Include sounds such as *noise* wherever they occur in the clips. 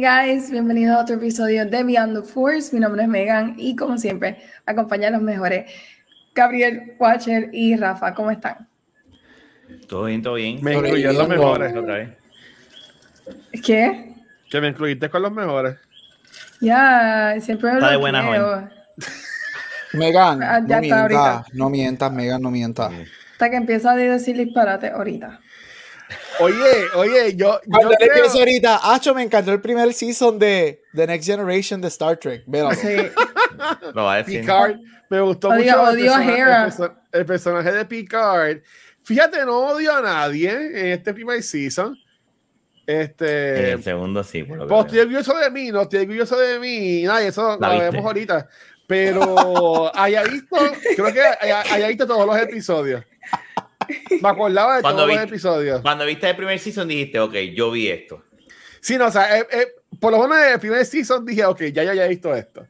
Hey guys, bienvenidos a otro episodio de Beyond the Force. Mi nombre es Megan y como siempre, acompañan los mejores Gabriel, Watcher y Rafa. ¿Cómo están? Todo bien, todo bien. Me incluyó los mejores. Otra vez. ¿Qué? Que me incluiste con los mejores. Ya, siempre me Está de buena, bloqueo. Megan, Ah, ya no mientas, no mientas, Megan, no mientas. Hasta que empieza a decir disparate ahorita. Oye, oye, yo. yo Cuando le creo- empiezo ahorita, Acho, me encantó el primer season de The Next Generation de Star Trek. Véralo. Sí. *laughs* Lo va a decir. Picard, me gustó Odio- mucho el odio a persona- Hera. el, perso- el personaje de Picard. Fíjate, no odio a nadie en este primer season. En Este. el segundo sí. por lo Pues estoy orgulloso de mí, no estoy orgulloso de mí. Nada, eso ¿La lo vemos ahorita. Pero *laughs* haya visto, creo que haya, haya visto todos los episodios. *laughs* Me acordaba de Cuando todos los vi- episodios. Cuando viste el primer season dijiste, ok, yo vi esto. Sí, no, o sea, eh, eh, por lo menos en el primer season dije, ok, ya, ya, ya he visto esto.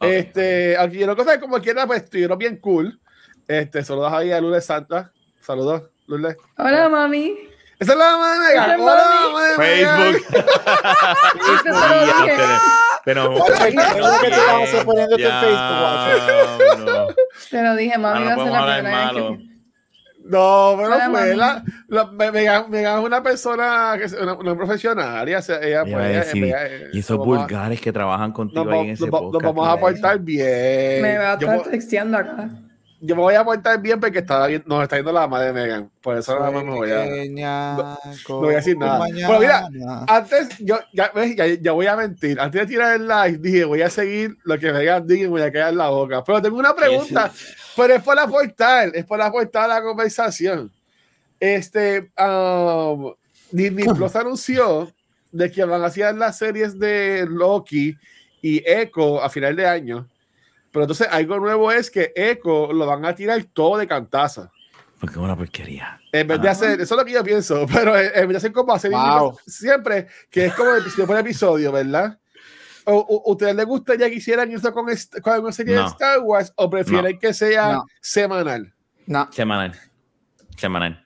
Este, aquí lo cosa es como quiera, pues estuvieron bien cool. Este, saludos ahí a Lourdes Santa. Saludos, Lourdes. Hola, mami. Esa es la mamá de Megan. Hola, mami. mamá de Megan. Facebook. Te lo dije. no. Mami. Ah, no va a ser podemos la hablar primera vez malo. que... No, pero Hola, fue la, la- Me- Megan, Megan es una persona, que es una, una profesional. Ella, ella, Iba a decir, ella- ella- y esos a- vulgares que trabajan contigo Nos, ahí en ese nos va- nos podcast. vamos a portar bien. Me va a estar texteando acá. Yo me voy a portar bien porque está nos está yendo la madre de Megan. Por eso nada más me voy a. No voy a decir nada. mañana. Pero mira, Antes, yo ya, ya, ya voy a mentir. Antes de tirar el live, dije, voy a seguir lo que Megan diga y me voy a quedar en la boca. Pero tengo una pregunta, pero es por aportar, es por aportar a la conversación. Este, um, Disney *clears throat* Plus anunció de que van a hacer las series de Loki y Echo a final de año. Pero entonces algo nuevo es que Echo lo van a tirar todo de cantaza. Porque es una porquería. En vez de Ah. hacer, eso es lo que yo pienso, *laughs* pero en en vez de hacer como hacer Wow. siempre, que es como episodio por episodio, ¿verdad? O, o- ¿Ustedes les gustaría que hicieran eso con, con una serie de. Star Wars o prefieren que sea No. semanal? No, Semanal. Semanal.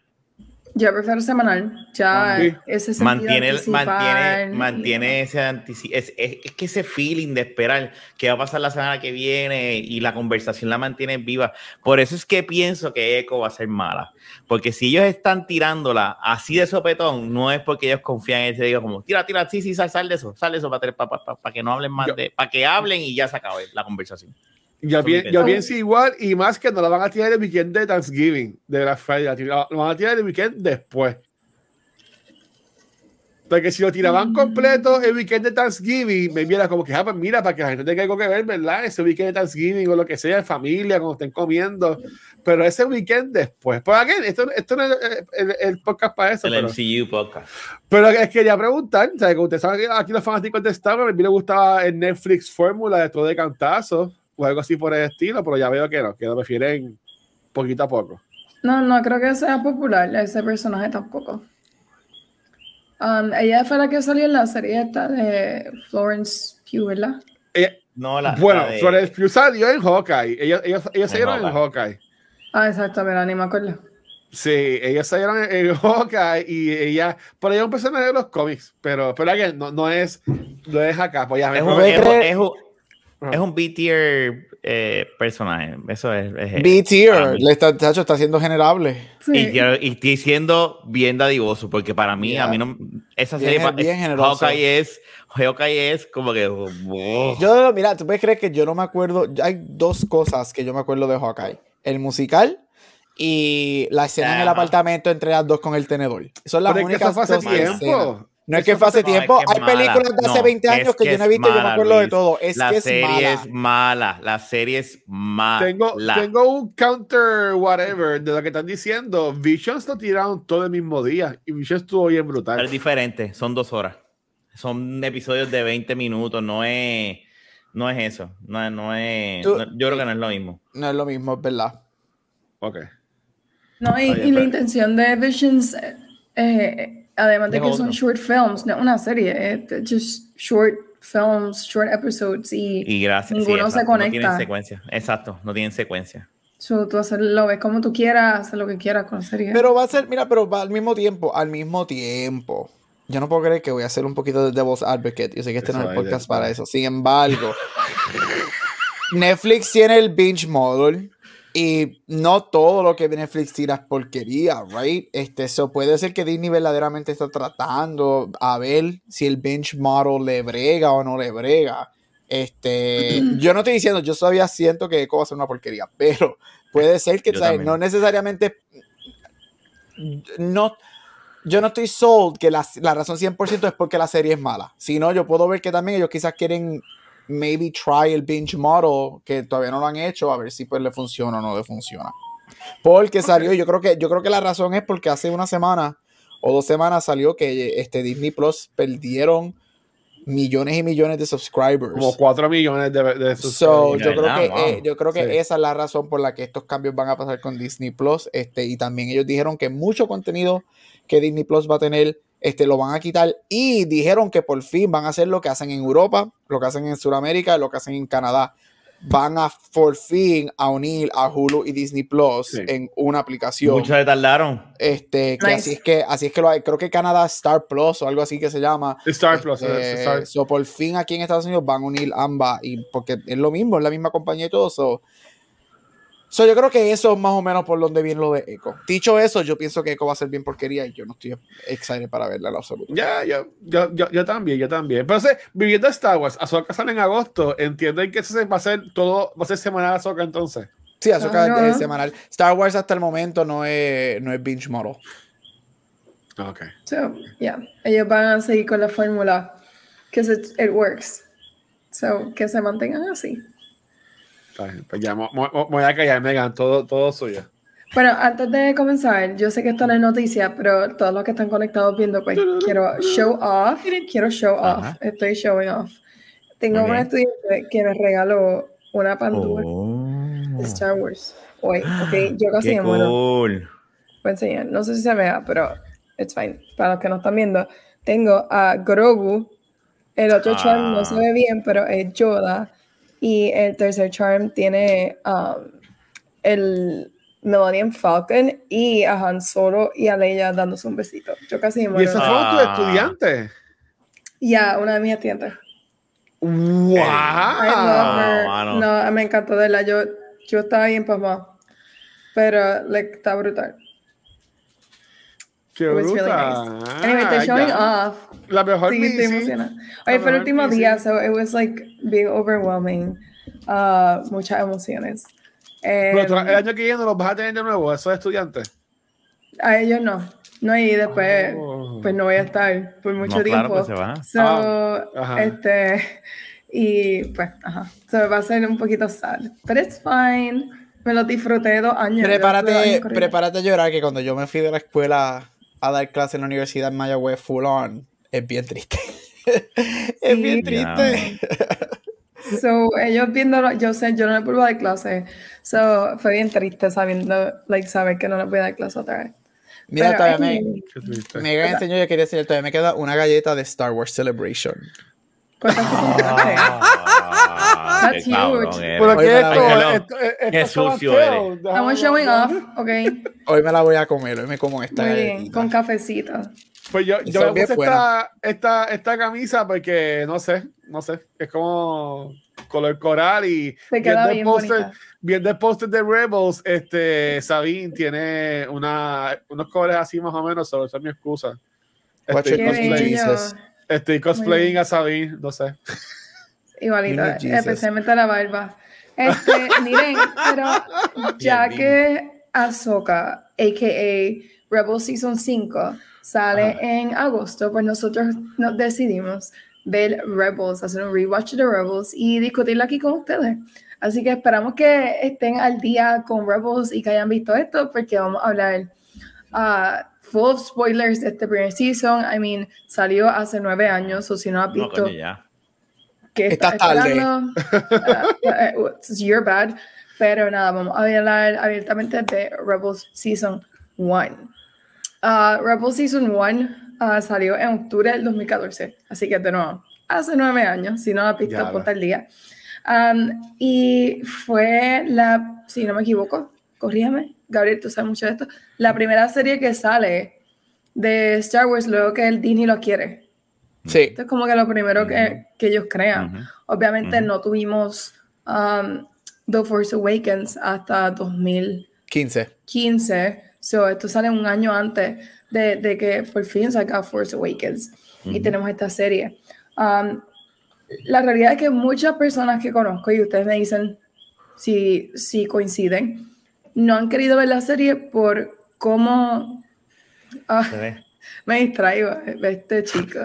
Yo prefiero semanal. Ya Sí. ese sentido mantiene, anticipar mantiene, y- mantiene ese antici- es, es, es que ese feeling de esperar qué va a pasar la semana que viene y la conversación la mantiene viva. Por eso es que pienso que Echo va a ser mala. Porque si ellos están tirándola así de sopetón, no es porque ellos confían en ese digo como tira, tira, sí, sí, sal, sal de eso, sal de eso para que no hablen más Yo- de, para que hablen y ya se acabe la conversación. Yo, mi yo pienso igual y más que no la van a tirar el weekend de Thanksgiving, de Black Friday, la van a tirar el weekend después. Porque si lo tiraban Mm. completo el weekend de Thanksgiving, me viera como que, ah, pues mira, para que la gente tenga algo que ver, ¿verdad? Ese weekend de Thanksgiving o lo que sea, en familia, cuando estén comiendo. Pero ese weekend después. Pues aquí, esto, esto no es el, el- el podcast para eso. El pero, MCU podcast. pero les quería preguntar, ¿sabes? Como ustedes saben que aquí los fanáticos de Star Wars, a mí me gustaba el Netflix fórmula de todo de cantazo o algo así por el estilo, pero ya veo que no, que lo prefieren poquito a poco. No, no creo que sea popular ese personaje tampoco. Um, ella fue la que salió en la serie esta de Florence Pugh, ¿verdad? Ella- No, la, bueno, la de- Florence Pugh salió en Hawkeye. Ellos, ellos, ellos En salieron en Hawkeye. Ah, exacto, pero ni me acuerdo. Sí, ellos salieron en, en Hawkeye y ella, por ella es un personaje de los cómics, pero, pero again, no, no es, no es acá, pues ya me es un, ¿Puede es es. Es un B-tier eh, personaje. Eso es. es- B-Tier, le está, chacho, está siendo generable. Sí. Y, y estoy siendo bien dadivoso, porque para mí, Yeah. a mí no. Esa Bien serie. bien es- generoso. Hawkeye es. Hawkeye es como que. oh, Yo, mira, tú puedes creer que yo no me acuerdo. Hay dos cosas que yo me acuerdo de Hawkeye: el musical y la escena en el apartamento entre las dos con el tenedor. Son las Pero es que únicas eso fue hace dos escenas. No es que fue hace no, es tiempo. que Hay mala. películas de hace No, 20 años es que, que yo no he visto y yo me acuerdo de todo. Es la que es serie mala. es mala. La serie es mala. Tengo, tengo un counter whatever de lo que están diciendo. Visions lo tiraron todo el mismo día y Visions estuvo bien Pero brutal. es diferente. Son dos horas. Son episodios de 20 minutos. No es. no es eso. No, no es. Tú- no- yo creo que no es lo mismo. No es lo mismo, es verdad. Ok. No, y, Oye, y la intención de Visions, eh, eh, además de que son otro. short films, no una serie, es just short films, short episodes y, Y gracias. sí, ninguno se exacto, No tienen conecta. secuencia. Exacto, no tienen secuencia. so, tú hacer, lo ves como tú quieras, hacer lo que quieras con la serie. Pero va a ser, mira, pero va al mismo tiempo, al mismo tiempo. Yo no puedo creer que voy a hacer un poquito de Devil's Advocate. Yo sé que este no es el podcast para eso. Sin embargo, *laughs* Netflix tiene el binge model y no todo lo que Netflix tira es porquería, right? Este, eso puede ser que Disney verdaderamente está tratando a ver si el model le brega o no le brega. Este, *clears throat* yo no estoy diciendo, yo todavía siento que Echo va a ser una porquería, *laughs* pero puede ser que ¿sabes? no necesariamente no, yo no estoy sold que la, la razón 100% es porque la serie es mala. Si no, yo puedo ver que también ellos quizás quieren maybe try el binge model que todavía no lo han hecho a ver si pues le funciona o no le funciona. Porque salió, yo creo que yo creo que la razón es porque hace una semana o dos semanas salió que este Disney Plus perdieron millones y millones de subscribers. Como 4 millones de, de sus So, De yo creo que, wow. eh, yo creo que Sí. esa es la razón por la que estos cambios van a pasar con Disney Plus. Este, y también ellos dijeron que mucho contenido que Disney Plus va a tener, este, lo van a quitar. Y dijeron que por fin van a hacer lo que hacen en Europa, lo que hacen en Sudamérica, lo que hacen en Canadá. Van a por fin a unir a Hulu y Disney Plus Sí. en una aplicación. Muchos se tardaron. Este, que Nice. así es que, así es que lo hay. Creo que Canadá Star Plus o algo así que se llama. Star Plus. Este, eh, Star- so, por fin aquí en Estados Unidos van a unir ambas y porque es lo mismo, es la misma compañía y todo. So, so, yo creo que eso es más o menos por donde viene lo de Echo. Dicho eso, yo pienso que Echo va a ser bien porquería y yo no estoy excited para verla en absoluto. Ya, yo, yo, yo, yo también, yo también. Pero sé, viviendo Star Wars, Ahsoka sale en agosto, entienden que eso se va a ser todo, va a ser semanal Ahsoka entonces. Sí, Claro. es semanal. Star Wars hasta el momento no es, no es binge model. Ok. So, yeah, ellos van a seguir con la fórmula, que it, it works. So, que se mantengan así. Pues ya, me voy a callar, Megan, todo, todo suyo. Bueno, antes de comenzar, yo sé que esto no es noticia, pero todos los que están conectados viendo, pues quiero show off, quiero show off, Ajá. estoy showing off. Tengo un estudiante que me regaló una pandura Oh, de Star Wars hoy, ok, *gasps* yo casi qué me muero. cool. Voy a enseñar, no sé si se vea, pero it's fine. Para los que no están viendo, tengo a Grogu, el otro charm no se Ah. ve bien, pero es Yoda, y el tercer charm tiene um, el Millennium Falcon y a Han Solo y a Leia dándose un besito. Yo casi me Y Ya, fueron tus Ah. estudiantes. una de mis estudiantes. ¡Wow! I love her. mano. No, me encantó de la. Yo, yo estaba bien pasmada. Pero like, está brutal. ¡Qué It was really nice. Anyway, they're showing Ya. off. La mejor Sí, estoy emocionada. Oye, fue el último día, so it was like being overwhelming. Uh, muchas emociones. Pero tú, Em, el año que viene los vas a tener de nuevo, esos estudiantes. a ellos no. No, y después, Oh. pues no voy a estar por mucho No, claro, tiempo. pues se va. So, Ah, ajá. este, y pues, ajá. So, va a ser un poquito sad. But it's fine. Me lo disfruté dos años. dos Prepárate, años prepárate a llorar que cuando yo me fui de la escuela a dar clase en la Universidad en Mayagüez full on, es bien triste. *laughs* es Sí. bien triste. So, ellos viéndolo, yo sé, yo no le puedo dar clase. So, fue bien triste sabiendo, like, saber que no le voy a dar clase otra vez. Mira, Pero, todavía me, me enseñó, yo quería enseñar, todavía me queda una galleta de Star Wars Celebration. Ah, That's huge. Pero la esto, esto, esto, Qué sucio eres. Estamos showing off, ok. Hoy me la voy a comer, hoy me como esta Muy bien, con cafecito. Pues yo, yo me puse esta, esta, esta camisa porque no sé, no sé, es como color coral y viendo el bonita. viendo el póster de Rebels, este Sabine tiene una, unos colores así más o menos, sobre esa es mi excusa. Watch Estoy, cosplaying, a Sabine, no sé. Igualito, especialmente la barba. Este, *laughs* miren, pero ya Bien, que Ahsoka, a.k.a. Rebel Season 5, sale Ajá. en agosto, pues nosotros nos decidimos ver Rebels, hacer un rewatch de Rebels y discutirla aquí con ustedes. Así que esperamos que estén al día con Rebels y que hayan visto esto, porque vamos a hablar ah, full of spoilers de este primer season. I mean, salió hace nueve años, o si no has No, visto coño, ya. que Estás tarde. esperando. *laughs* Uh, uh, it's your bad. Pero nada, vamos a hablar abiertamente de Rebels Season 1. Uh, Rebels Season 1 uh, salió en octubre del 2014, así que de nuevo, hace nueve años, si no la Ya, ponte al día. Um, y fue la, si no me equivoco, corrígeme, Gabriel, tú sabes mucho de esto, la primera serie que sale de Star Wars luego que el Disney lo quiere. Sí. Esto es como que lo primero que, que ellos crean. Obviamente no tuvimos um, The Force Awakens hasta 2015. 15. So, esto sale un año antes de, de que por fin saca Force Awakens y tenemos esta serie. Um, la realidad es que muchas personas que conozco, y ustedes me dicen si, si coinciden, no han querido ver la serie por cómo... ah, *laughs* me distraigo, este chico.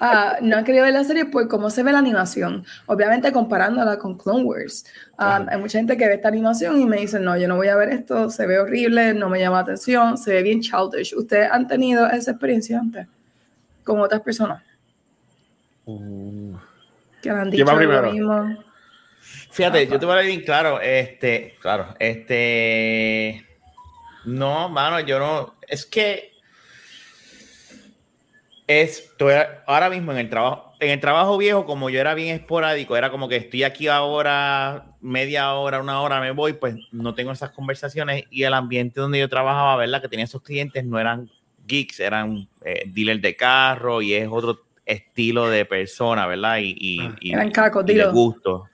Ah, no han querido ver la serie por cómo se ve la animación. Obviamente comparándola con Clone Wars. Ah, hay mucha gente que ve esta animación y me dicen, no, yo no voy a ver esto, se ve horrible, no me llama la atención, se ve bien childish. ¿Ustedes han tenido esa experiencia antes con otras personas que le han. Fíjate, yo te voy a decir claro, este, claro, este, no, mano, yo no, es que es, ahora mismo en el trabajo, en el trabajo viejo, como yo era bien esporádico, era como que estoy aquí ahora, media hora, una hora, me voy, pues no tengo esas conversaciones y el ambiente donde yo trabajaba, ¿verdad? Que tenía esos clientes no eran geeks, eran eh, dealers de carro y es otro estilo de persona, ¿verdad? Y, y, y- Eran cacos, y de gusto.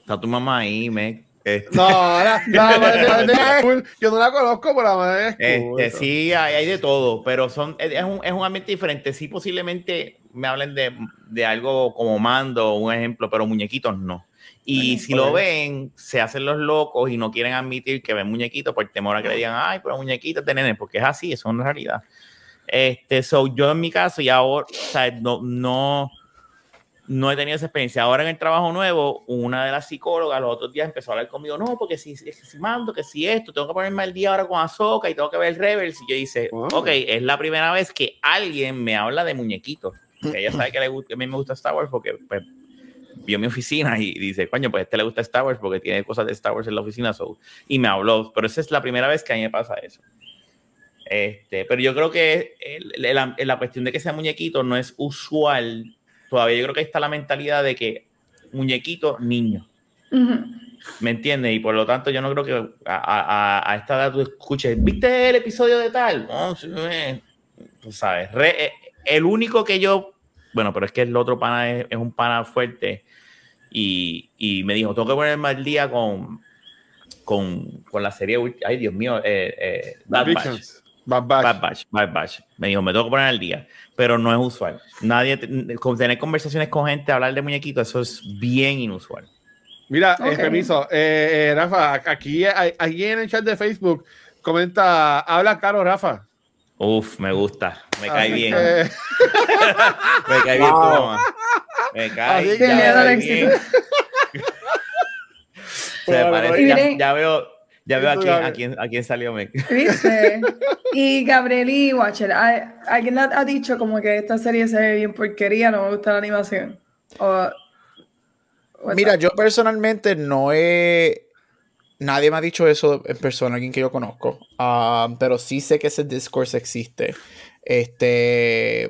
Está tu mamá ahí, me. Este, No, la, la madre de es cool. Yo no la conozco, pero la madre es cool. este, sí, hay, hay de todo, pero son, es, un, es un ambiente diferente. Sí, posiblemente me hablen de, de algo como mando, un ejemplo, pero muñequitos no. Y Bueno, si lo pues. ven, se hacen los locos y no quieren admitir que ven muñequitos por temor a que le digan, ay, pero muñequitos de nene, porque es así, eso es una realidad. Este, so, yo en mi caso, y ahora, o sea, no, no, no he tenido esa experiencia. Ahora en el trabajo nuevo, una de las psicólogas los otros días empezó a hablar conmigo, no, porque si, si, si mando, que si esto, tengo que ponerme al día ahora con Azoka y tengo que ver Rebels. Y yo dice, Wow. ok, es la primera vez que alguien me habla de muñequitos. Que ella sabe que, le que a mí me gusta Star Wars porque pues, vio mi oficina y dice, coño, pues a este le gusta Star Wars porque tiene cosas de Star Wars en la oficina. So, y me habló, pero esa es la primera vez que a mí me pasa eso. Este, pero yo creo que el- el- la, la cuestión de que sea muñequito no es usual. Todavía yo creo que está la mentalidad de que muñequito, niño. ¿Me entiendes? Y por lo tanto, yo no creo que a, a- a esta edad tú escuches, ¿viste el episodio de tal? No, sí, eh, tú sabes. Re- eh, el único que yo, bueno, pero es que el otro pana es, es un pana fuerte y, y me dijo, tengo que ponerme al día con, con, con la serie, ay Dios mío, eh, eh, Bad Batch. Bad Batch. Bad Batch, Bad Batch. Me dijo, me tengo que poner al día, pero no es usual. Nadie, tener conversaciones con gente, hablar de muñequitos, eso es bien inusual. Mira, eh, permiso, eh, eh, Rafa, aquí, aquí en el chat de Facebook comenta, habla claro, Rafa. Uf, me gusta, me cae Así bien, que- *laughs* me cae bien tu Wow. mamá. Me cae, ya me cae bien. *laughs* Se parece, ya, ya veo, ya veo a quién, a quién, a quién salió me. *laughs* ¿Viste? *laughs* Y Gabriel y Watcher, ¿hay- ¿alguien ha dicho como que esta serie se ve bien porquería, no me gusta la animación? O, Mira, yo personalmente no he. Nadie me ha dicho eso en persona, alguien que yo conozco. Ah, pero sí sé que ese discourse existe. Este.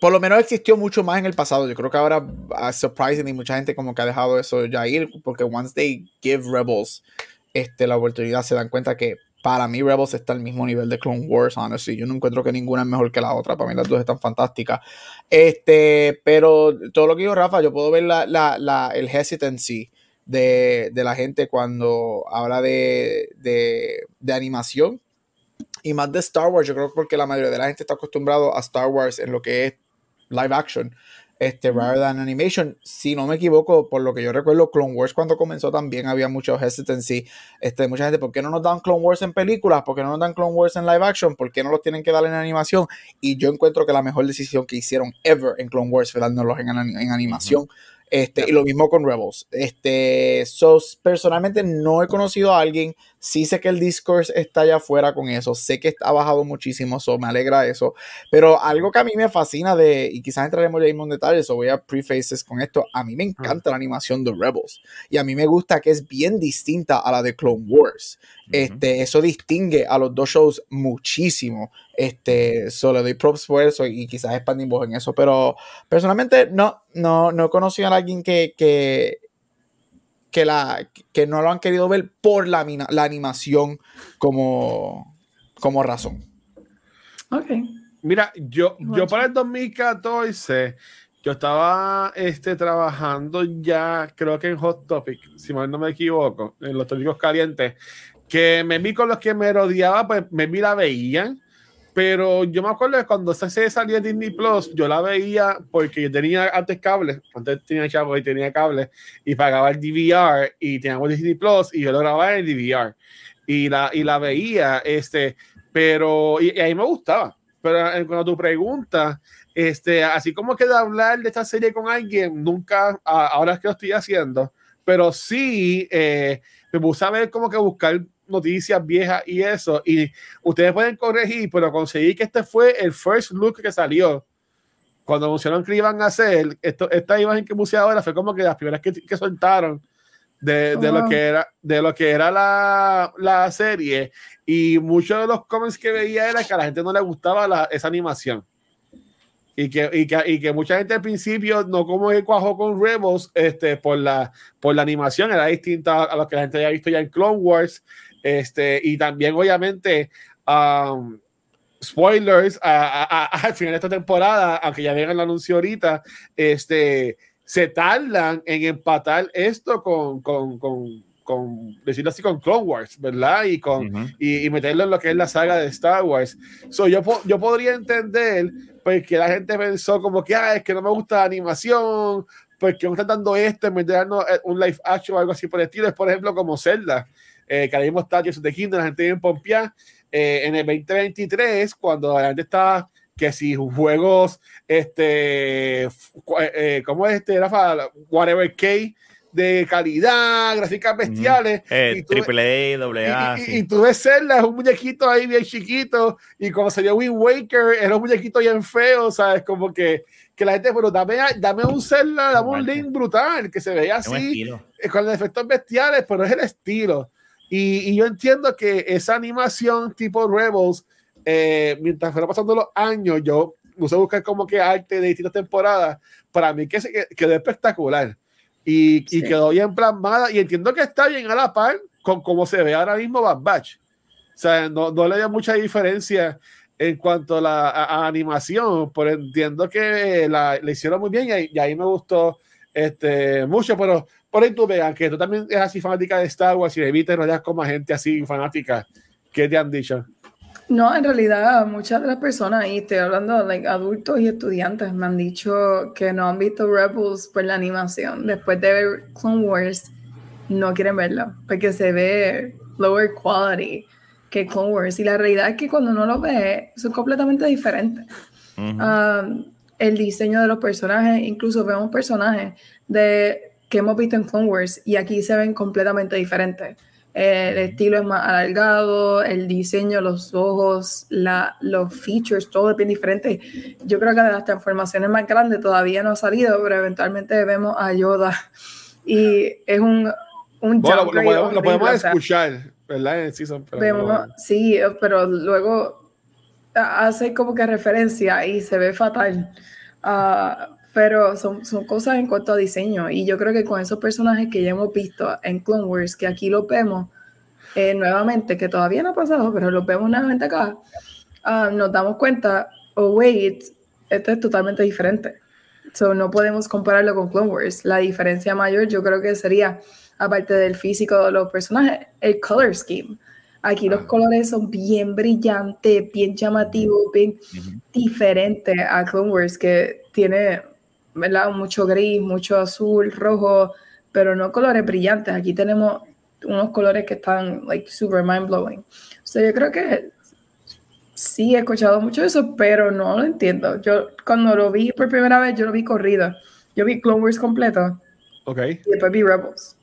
Por lo menos existió mucho más en el pasado. Yo creo que ahora, uh, surprisingly, mucha gente como que ha dejado eso ya ir. Porque once they give Rebels este, la oportunidad, se dan cuenta que para mí Rebels está al mismo nivel de Clone Wars, honestly. Yo no encuentro que ninguna es mejor que la otra. Para mí las dos están fantásticas. Este, pero todo lo que dijo Rafa, yo puedo ver la, la, la- el hesitancy de, de la gente cuando habla de, de, de animación y más de Star Wars. Yo creo que porque la mayoría de la gente está acostumbrado a Star Wars en lo que es live action, este, rather than animation. Si no me equivoco, por lo que yo recuerdo, Clone Wars cuando comenzó también había mucho hesitancy. Este, mucha gente, ¿por qué no nos dan Clone Wars en películas? ¿Por qué no nos dan Clone Wars en live action? ¿Por qué no los tienen que dar en animación? Y yo encuentro que la mejor decisión que hicieron ever en Clone Wars fue dárnoslos en, en animación. Este, y lo mismo con Rebels. Este, so, personalmente no he conocido a alguien. Sí sé que el discourse está allá afuera con eso. Sé que ha bajado muchísimo, so me alegra eso. Pero algo que a mí me fascina de, y quizás entraremos ya en detalles, o voy a prefaces con esto. A mí me encanta la animación de Rebels. Y a mí me gusta que es bien distinta a la de Clone Wars. Este, eso distingue a los dos shows muchísimo. Este, solo doy props por eso y quizás expandimos en eso. Pero personalmente no, no, no he conocido a alguien que, que, que, la, que no lo han querido ver por la, la animación como, como razón. Ok. Mira, yo, yo para el 2014, yo estaba este, trabajando ya, creo que en Hot Topic, si mal no me equivoco, en los tópicos calientes, que me vi con los que me rodeaba, pues me vi la veían pero yo me acuerdo de cuando serie salía en Disney Plus, yo la veía porque yo tenía antes cable, antes tenía chavo y tenía cable, y pagaba el DVR y teníamos Disney Plus y yo lo grababa en el DVR y la, y la veía, este, pero, y, ahí me gustaba. Pero cuando tu pregunta, este, así como que de hablar de esta serie con alguien, nunca, ahora es que lo estoy haciendo, pero sí eh, me puse a ver como que buscar noticias viejas y eso. Y ustedes pueden corregir, pero conseguí que este fue el first look que salió. Cuando anunciaron que iban a hacer, esto, esta imagen que puse ahora fue como que las primeras que, que soltaron de, de lo que era, de lo que era la, la, serie. Y muchos de los comments que veía era que a la gente no le gustaba la, esa animación. Y que, y, que, y que, mucha gente al principio no como que cuajó con Rebels este, por, la, por la animación, era distinta a lo que la gente había visto ya en Clone Wars. Este, y también, obviamente, um, spoilers *laughs* al final de esta temporada, aunque ya vengan el anuncio ahorita, este, se tardan en empatar esto con, con, con, con decirlo así, con Clone Wars, ¿verdad? Y, con, y, meterlo en lo que es la saga de Star Wars. So, yo, yo podría entender pues, que la gente pensó como que, ah, es que no me gusta la animación, porque me están dando esto en vez de darnos eh, un live action o algo así por el estilo. Es, por ejemplo, como Zelda eh, que ahora mismo está de Kingdom, la gente en Pompea, eh, en el 2023, cuando la gente está que si juegos, este, eh, ¿cómo es este, Rafa? Whatever K de calidad, gráficas bestiales. Eh, triple A, doble A. Y, tú ves Zelda, es un muñequito ahí bien chiquito, y cuando salió Wind Waker, era un muñequito bien feo, ¿sabes? Como que, que la gente, pero dame, dame un Zelda, dame un Link brutal, que se veía así, con efectos bestiales, pero es el estilo. Y, yo entiendo que esa animación tipo Rebels, eh, mientras fueron pasando los años, yo puse a buscar como que arte de distintas temporadas, para mí que, quedó espectacular. Y, y, quedó bien plasmada. Y entiendo que está bien a la par con cómo se ve ahora mismo Bad Batch. O sea, no, no le dio mucha diferencia en cuanto a la animación, pero entiendo que la, hicieron muy bien y, y, ahí me gustó este, mucho, pero por ahí tú veas que tú también eres así fanática de Star Wars y evitas rodear como gente así fanática. ¿Qué te han dicho? No, en realidad muchas de las personas, y estoy hablando de like, adultos y estudiantes, me han dicho que no han visto Rebels por la animación. Después de ver Clone Wars, no quieren verlo, porque se ve lower quality que Clone Wars. Y la realidad es que cuando uno lo ve, son completamente diferentes. Um, el diseño de los personajes, incluso vemos personajes de que hemos visto en Clone Wars y aquí se ven completamente diferentes. el estilo es más alargado, el diseño, los ojos, la, los features, todo es bien diferente. Yo creo que de las transformaciones más grandes todavía no ha salido, pero eventualmente vemos a Yoda y es un, un bueno, lo, podemos, lo, podemos, escuchar, ¿verdad? sí, pero luego hace como que referencia y se ve fatal. Uh, pero son, son cosas en cuanto a diseño y yo creo que con esos personajes que ya hemos visto en Clone Wars, que aquí los vemos eh, nuevamente, que todavía no ha pasado, pero los vemos nuevamente acá, ah, nos damos cuenta, oh wait, esto es totalmente diferente. So, no podemos compararlo con Clone Wars. La diferencia mayor yo creo que sería, aparte del físico de los personajes, el color scheme. Aquí los colores son bien brillantes, bien llamativos, bien diferentes a Clone Wars, que tiene ¿verdad? Mucho gris, mucho azul, rojo, pero no colores brillantes. Aquí tenemos unos colores que están like super mind blowing. O sea, yo creo que sí he escuchado mucho eso, pero no lo entiendo. Yo cuando lo vi por primera vez, yo lo vi corrido. yo vi Clone Wars completo Ok. y después vi Rebels.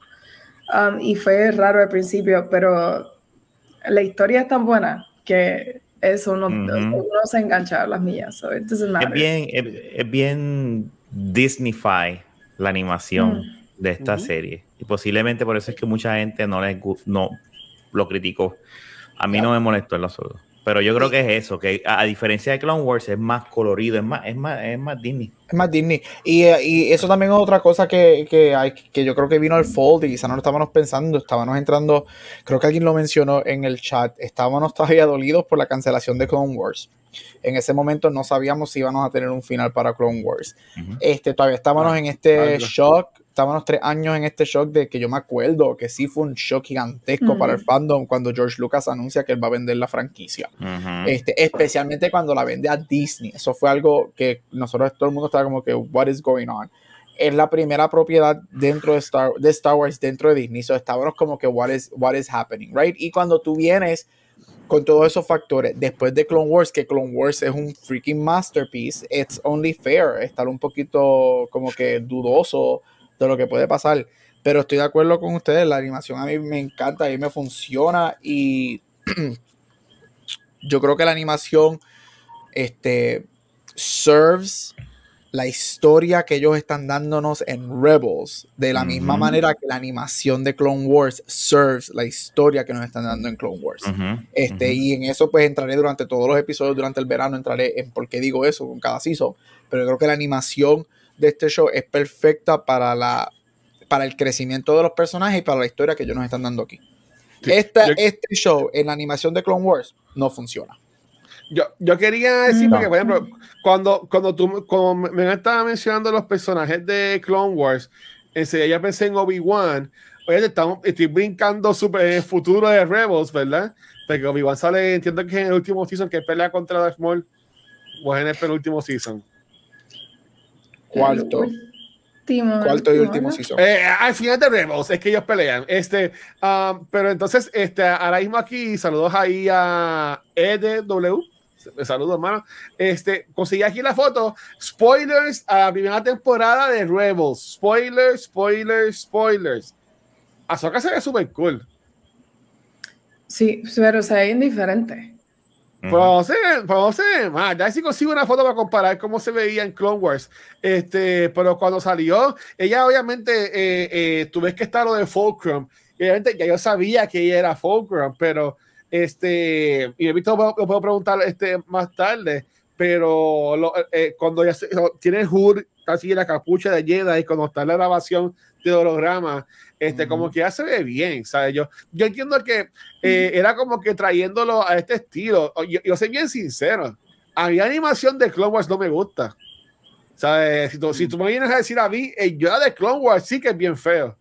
Um, y fue raro al principio, pero la historia es tan buena que eso uno, Ujú. uno se engancha a las millas. So it doesn't Es matter. bien, es, es bien Disneyfy la animación Mm. de esta serie. Y posiblemente por eso es que mucha gente no les no lo criticó. A mí no me molestó en lo absoluto. Pero yo creo que es eso, que a, a diferencia de Clone Wars es más colorido, es más, es más, es más Disney. Es más Disney. Y, eh, y eso también es otra cosa que, que hay, que yo creo que vino al fold y quizá no lo estábamos pensando, estábamos entrando, creo que alguien lo mencionó en el chat, estábamos *laughs* todavía dolidos por la cancelación de Clone Wars. En ese momento no sabíamos si íbamos a tener un final para Clone Wars. Este, todavía estábamos Ah, en este algo. shock, estábamos tres años en este shock de que yo me acuerdo que sí fue un shock gigantesco para el fandom cuando George Lucas anuncia que él va a vender la franquicia. Este, especialmente cuando la vende a Disney. Eso fue algo que nosotros, todo el mundo estaba como que, what is going on? Es la primera propiedad dentro de Star, de Star Wars, dentro de Disney. So estábamos como que, what is, what is happening, right? Y cuando tú vienes con todos esos factores, después de Clone Wars, que Clone Wars es un freaking masterpiece, it's only fair estar un poquito como que dudoso de lo que puede pasar. Pero estoy de acuerdo con ustedes, la animación a mí me encanta, a mí me funciona y *clears throat* yo creo que la animación este, serves la historia que ellos están dándonos en Rebels, de la misma manera que la animación de Clone Wars serves la historia que nos están dando en Clone Wars. Este, y en eso pues entraré durante todos los episodios, durante el verano entraré en por qué digo eso con cada season, pero yo creo que la animación de este show es perfecta para la para el crecimiento de los personajes y para la historia que ellos nos están dando aquí. Sí, Esta- yo- este show en la animación de Clone Wars no funciona. Yo, yo quería decir, No. porque, por ejemplo, cuando, cuando tú cuando me estaba mencionando los personajes de Clone Wars, enseguida ya pensé en Obi-Wan. Oye, estamos, estoy brincando super, en el futuro de Rebels, ¿verdad? Porque Obi-Wan sale, entiendo que en el último season que pelea contra Darth Maul, o en el penúltimo season. Cuarto. Último, Cuarto y último season. Eh, al final de Rebels es que ellos pelean. Este, um, pero entonces, este, ahora mismo aquí, saludos ahí a EDW. Saludos, hermano. Este, conseguí aquí la foto. Spoilers a la primera temporada de Rebels. Spoilers, spoilers, spoilers. Ahsoka se ve súper cool. Sí, pero se ve indiferente. Pero no sé, pero no sé más. Ya si consigo una foto para comparar cómo se veía en Clone Wars. Este, pero cuando salió, ella obviamente, eh, eh, tú ves que está lo de Fulcrum. Obviamente ya yo sabía que ella era Fulcrum, pero este, y he visto, lo puedo preguntar este, más tarde, pero eh, cuando ya se- tiene el hood, casi la capucha de Jedi, y cuando está en la grabación de holograma, este, como que ya se ve bien, ¿sabes? Yo, yo entiendo que eh, era como que trayéndolo a este estilo. Yo, yo soy bien sincero. A la animación de Clone Wars no me gusta. ¿Sabes? Si tú, si tú me vienes a decir a mí, el Yoda de Clone Wars sí que es bien feo.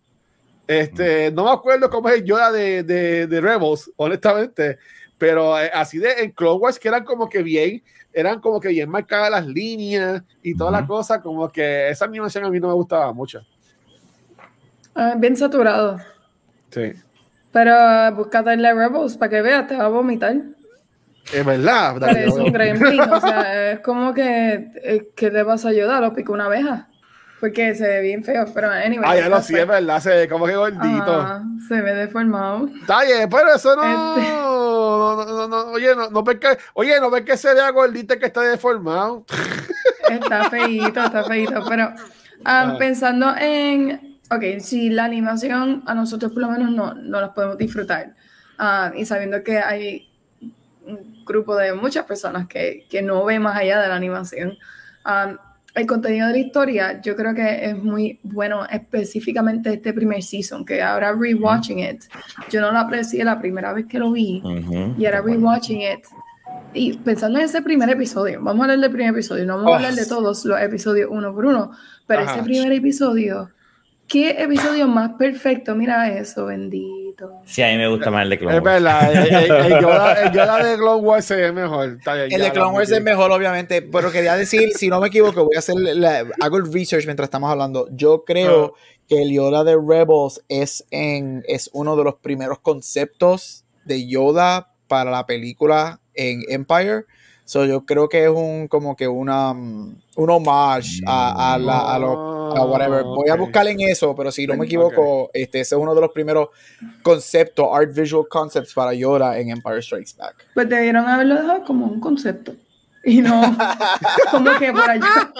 Este, no me acuerdo cómo es el Yoda de, de, de Rebels, *laughs* honestamente. Pero eh, así de en Clone Wars que eran como que bien, eran como que bien marcadas las líneas y toda la Ujú. cosa, como que esa animación a mí no me gustaba mucho. Ah, bien saturado. Sí. Pero búscate el Rebels para que veas, te va a vomitar. Es verdad. Parece un gremlin. O sea, es como que, eh, ¿qué le vas a ayudar? Lo picó una abeja. Porque se ve bien feo. Pero, anyway. Ah, ya lo sí, es verdad, se ve como que gordito. Ajá, se ve deformado. Está bien, pero eso no. Este- no, no, no, no, oye, no, no ves que, oye, no ves que se vea gordita que está deformado. Está feíto, está feíto. Pero ah, Ah. pensando en, ok, si la animación a nosotros por lo menos no, no la podemos disfrutar. ah, y sabiendo que hay un grupo de muchas personas que, que no ven más allá de la animación. ah, el contenido de la historia, yo creo que es muy bueno, específicamente este primer season, que ahora rewatching it, yo no lo aprecié la primera vez que lo vi, Ujú. y ahora rewatching it. Y pensando en ese primer episodio, vamos a hablar del primer episodio, no vamos a Oh. hablar de todos los episodios uno por uno, pero Ajá. ese primer episodio, ¿qué episodio más perfecto? Mira eso, bendito. Sí, a mí me gusta más el de Clone Es Wars. verdad, el, el- el *laughs* Yoda, el Yoda de Clone Wars ve mejor. Bien, El de Clone lo Wars es mejor, obviamente, pero quería decir, si no me equivoco, voy a hacer, la- hago el research mientras estamos hablando. Yo creo que el Yoda de Rebels es, en, es uno de los primeros conceptos de Yoda para la película en Empire. So, yo creo que es un como que una mm, un homage a, a la- a lo- Ah, whatever. Voy a buscar en eso, pero si no me equivoco, este, ese es uno de los primeros conceptos, art visual concepts para Yoda en Empire Strikes Back. Pues debieron haberlo dejado como un concepto. Y no *laughs* como que por allá.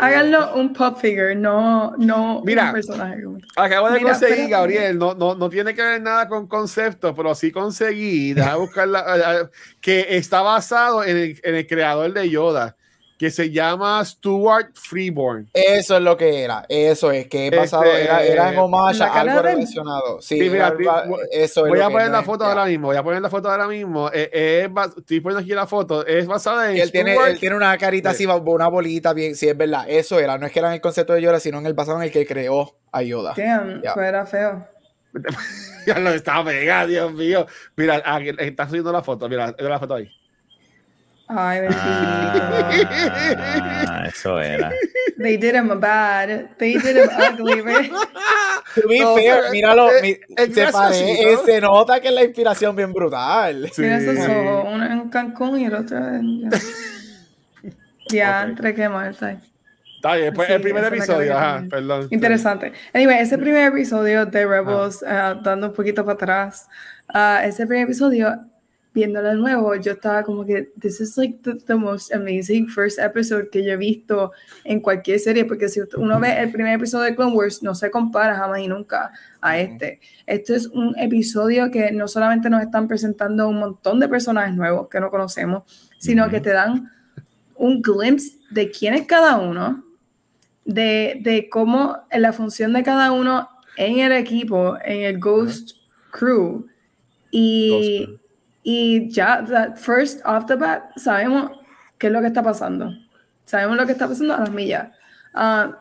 Háganlo un pop figure, no, no Mira. un personaje. tal. Acabo de Mira, conseguir, pero- Gabriel, no, no, no tiene que ver nada con conceptos, pero sí conseguí, deja buscarla, eh, *laughs* eh, que está basado en el, en el creador de Yoda, que se llama Stuart Freeborn. Eso es lo que era. Eso es, que he pasado, Este, era, era en homage a algo relacionado. Sí, Sí, mira, eso es Voy a poner no la es- foto ya. ahora mismo, voy a poner la foto ahora mismo. Eh, eh, estoy poniendo aquí la foto, es basada en Él tiene, él tiene una carita Sí. así, una bolita bien, sí, es verdad. Eso era, no es que era en el concepto de Yoda, sino en el basado en el que creó a Yoda. Damn, pues era feo. *laughs* Ya lo estaba pegado, Dios mío. Mira, aquí está subiendo la foto, mira, mira la foto ahí. Ay, bendito. Ah, eso era. They did him bad. They did him ugly, right? To be No, fair, míralo, eh, mi- es se, pare- graciosito. eh, se nota que es la inspiración bien brutal. Sí. Mira esos ojos, uno en Cancún y el otro en... Ya, Ok. entre qué mal está. Está bien, pues Sí, el primer episodio, que ajá, perdón. Interesante. Anyway, ese primer episodio de Rebels, ah, dando un poquito para atrás, ah, ese primer episodio, viéndolo de nuevo, yo estaba como que, this is like the, the most amazing first episode que yo he visto en cualquier serie, porque si uno ve el primer episodio de Clone Wars, no se compara jamás y nunca a este. Este es un episodio que no solamente nos están presentando un montón de personajes nuevos que no conocemos, sino que te dan un glimpse de quién es cada uno, de, de cómo la función de cada uno en el equipo, en el Ghost Crew. Y, Ghost y ya, that first off the bat, sabemos qué es lo que está pasando. Sabemos lo que está pasando a las millas. Ah,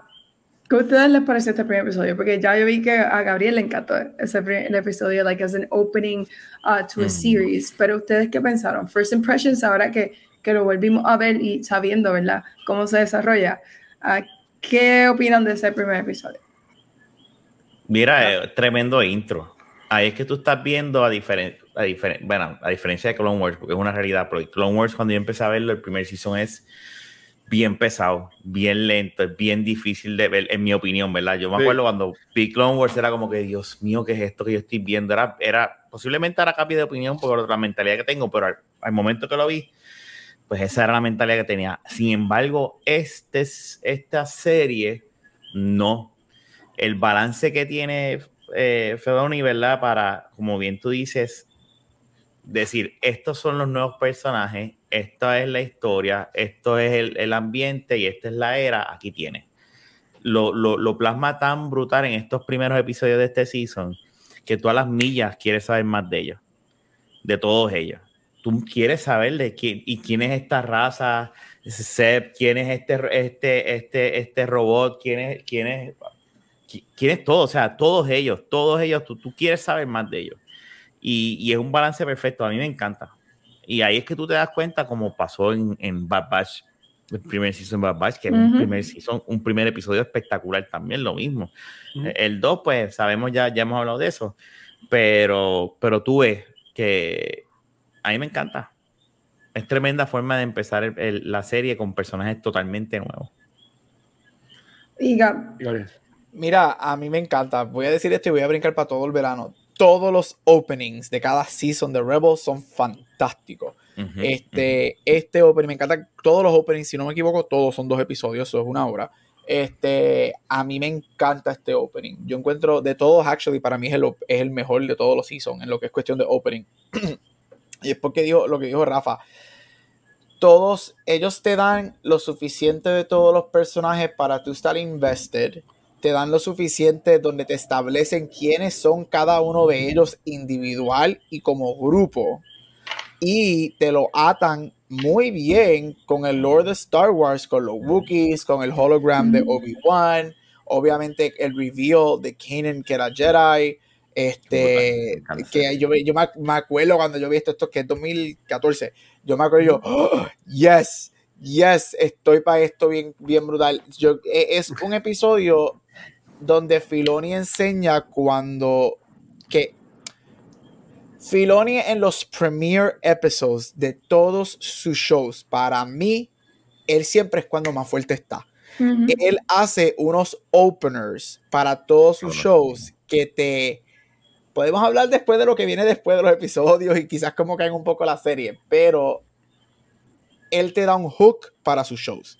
¿Qué a ustedes les pareció este primer episodio? Porque ya yo vi que a Gabriel le encantó ese primer el episodio, like as an opening uh, to a Mm. series. Pero ustedes qué pensaron? First impressions, ahora que, que lo volvimos a ver y sabiendo, ¿verdad? Cómo se desarrolla. ah, ¿Qué opinan de ese primer episodio? Mira, eh, tremendo intro. Ahí es que tú estás viendo a diferencia, a bueno, a diferencia de Clone Wars, porque es una realidad, pero Clone Wars cuando yo empecé a verlo, el primer season es bien pesado, bien lento, es bien difícil de ver, en mi opinión, ¿verdad? Yo me Sí. acuerdo cuando vi Clone Wars era como que, Dios mío, ¿qué es esto que yo estoy viendo? Era, era posiblemente era cambio de opinión por la mentalidad que tengo, pero al, al momento que lo vi, pues esa era la mentalidad que tenía. Sin embargo, este, es- esta serie, no. El balance que tiene eh, ¿verdad? Para, como bien tú dices, decir, estos son los nuevos personajes, esta es la historia, esto es el, el ambiente y esta es la era, aquí tiene. Lo, lo, lo plasma tan brutal en estos primeros episodios de este season que tú a las millas quieres saber más de ellos, de todos ellos. Tú quieres saber de quién y quién es esta raza, Seb, quién es este, este, este, este robot, quién es, quién es, qui- quién es todo, o sea, todos ellos, todos ellos, tú, tú quieres saber más de ellos. Y, y es un balance perfecto, a mí me encanta. Y ahí es que tú te das cuenta, como pasó en, en Bad Batch, el primer season de Bad Batch, que es un primer season, un primer episodio espectacular también, lo mismo. El 2, pues sabemos ya, ya hemos hablado de eso, pero, pero tú ves que a mí me encanta. Es tremenda forma de empezar el- el- la serie con personajes totalmente nuevos. Gabriel. Mira, a mí me encanta. Voy a decir esto y voy a brincar para todo el verano. Todos los openings de cada season de Rebels son fantásticos. Este, este opening, me encanta todos los openings, si no me equivoco, todos son dos episodios, eso es una hora. Este, a mí me encanta este opening. Yo encuentro de todos, actually, para mí es el, es el mejor de todos los seasons en lo que es cuestión de opening. *clears throat* y es porque dijo lo que dijo Rafa. Todos ellos te dan lo suficiente de todos los personajes para tú estar invested. Te dan lo suficiente donde te establecen quiénes son cada uno de ellos individual y como grupo y te lo atan muy bien con el Lord de Star Wars, con los Wookiees, con el hologram de Ujú. Obi-Wan, obviamente el reveal de Kanan que era Jedi, este, que yo, yo me, me acuerdo cuando yo vi esto, esto que es 2014, yo me acuerdo yo, "Oh, yes, yes, estoy para esto bien, bien brutal. Yo, e- es un episodio donde Filoni enseña cuando que Filoni en los premiere episodes de todos sus shows, para mí, él siempre es cuando más fuerte está. Ujú. él hace unos openers para todos sus shows que te podemos hablar después de lo que viene después de los episodios y quizás como caen un poco la serie, pero él te da un hook para sus shows.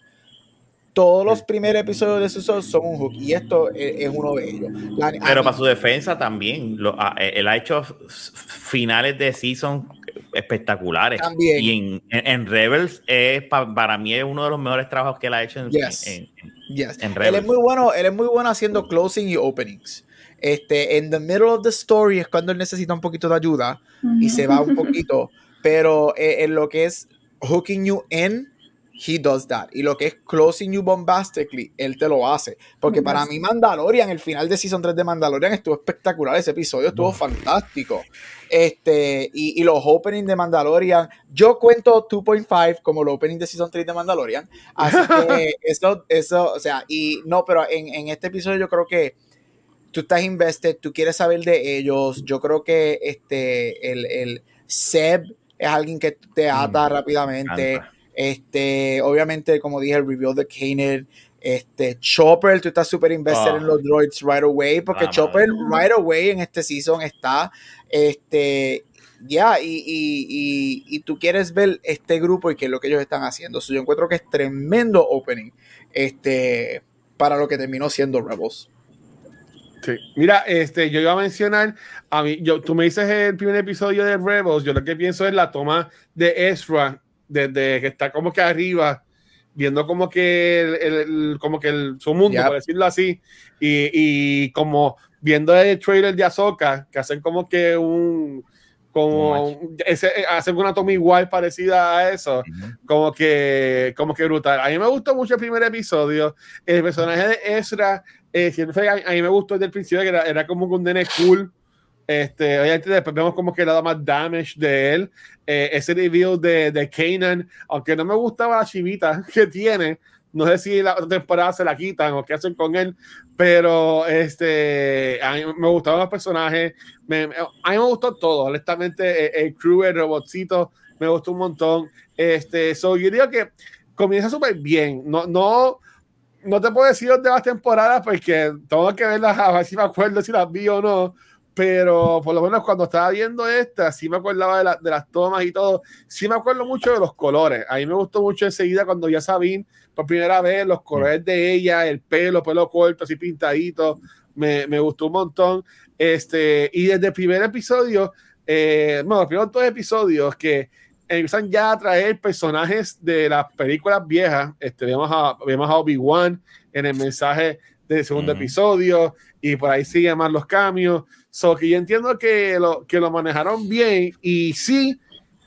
Todos los primeros episodios de sus shows son un hook y esto es, es uno de ellos. La- Pero para su defensa también, lo- a- él ha hecho finales de season espectaculares. También. Y en, en- en Rebels es pa- para mí es uno de los mejores trabajos que él ha hecho en, Yes. en- en- Yes. en Él Rebels. es muy bueno, él es muy bueno haciendo closing y openings. Este, en the middle of the story es cuando él necesita un poquito de ayuda y se va un poquito, pero eh, en lo que es hooking you in, he does that. Y lo que es closing you bombastically, él te lo hace. Porque para mí Mandalorian, el final de Season 3 de Mandalorian estuvo espectacular, ese episodio estuvo fantástico. Este, y, y los openings de Mandalorian, yo cuento 2.5 como los openings de Season 3 de Mandalorian. Así que *laughs* eso, eso, o sea, y no, pero en, en este episodio yo creo que tú estás invested, tú quieres saber de ellos. Yo creo que este, el, el Seb es alguien que te ata Mm, rápidamente. encanta. Este, obviamente, como dije, el reveal de Kanan. Este, Chopper, tú estás súper invested Ah. en los droids right away, porque Ah, Chopper right away en este season está. Este, ya, y, y, y, y tú quieres ver este grupo y qué es lo que ellos están haciendo. So, yo encuentro que es tremendo opening este, para lo que terminó siendo Rebels. Sí. Mira, este, yo iba a mencionar, a mí, yo, tú me dices el primer episodio de Rebels, yo lo que pienso es la toma de Ezra, desde que está como que arriba, viendo como que el, como que el, su mundo, Yep. por decirlo así, y, y como viendo el trailer de Ahsoka, que hacen como que un como ese, hacen una toma igual parecida a eso como que, como que brutal. A mí me gustó mucho el primer episodio. El personaje de Ezra, eh, siempre a mí me gustó desde el principio que era, era como un nene cool. Este, obviamente después vemos como que el lado más damage de él. Eh, ese reveal de, de Kanan, aunque no me gustaba la chivita *laughs* que tiene, no sé si la otra temporada se la quitan o qué hacen con él, pero este, a mí me gustaban los personajes, me- a mí me gustó todo, honestamente, el, el crew, el robotcito, me gustó un montón. Este, so, yo digo que comienza súper bien, no, no, no te puedo decir de las temporadas porque tengo que verlas a ver si me acuerdo si las vi o no, pero por lo menos cuando estaba viendo esta, sí me acordaba de, la- de las tomas y todo, sí me acuerdo mucho de los colores, a mí me gustó mucho enseguida cuando ya Sabine por primera vez, los colores de ella, el pelo, pelo corto, así pintadito, me, me gustó un montón, este, y desde el primer episodio, eh, bueno, los primeros dos episodios que empiezan ya a traer personajes de las películas viejas. Este, vemos a, vemos a Obi-Wan en el mensaje del segundo episodio y por ahí siguen más los cambios. So que yo entiendo que lo, que lo manejaron bien y sí,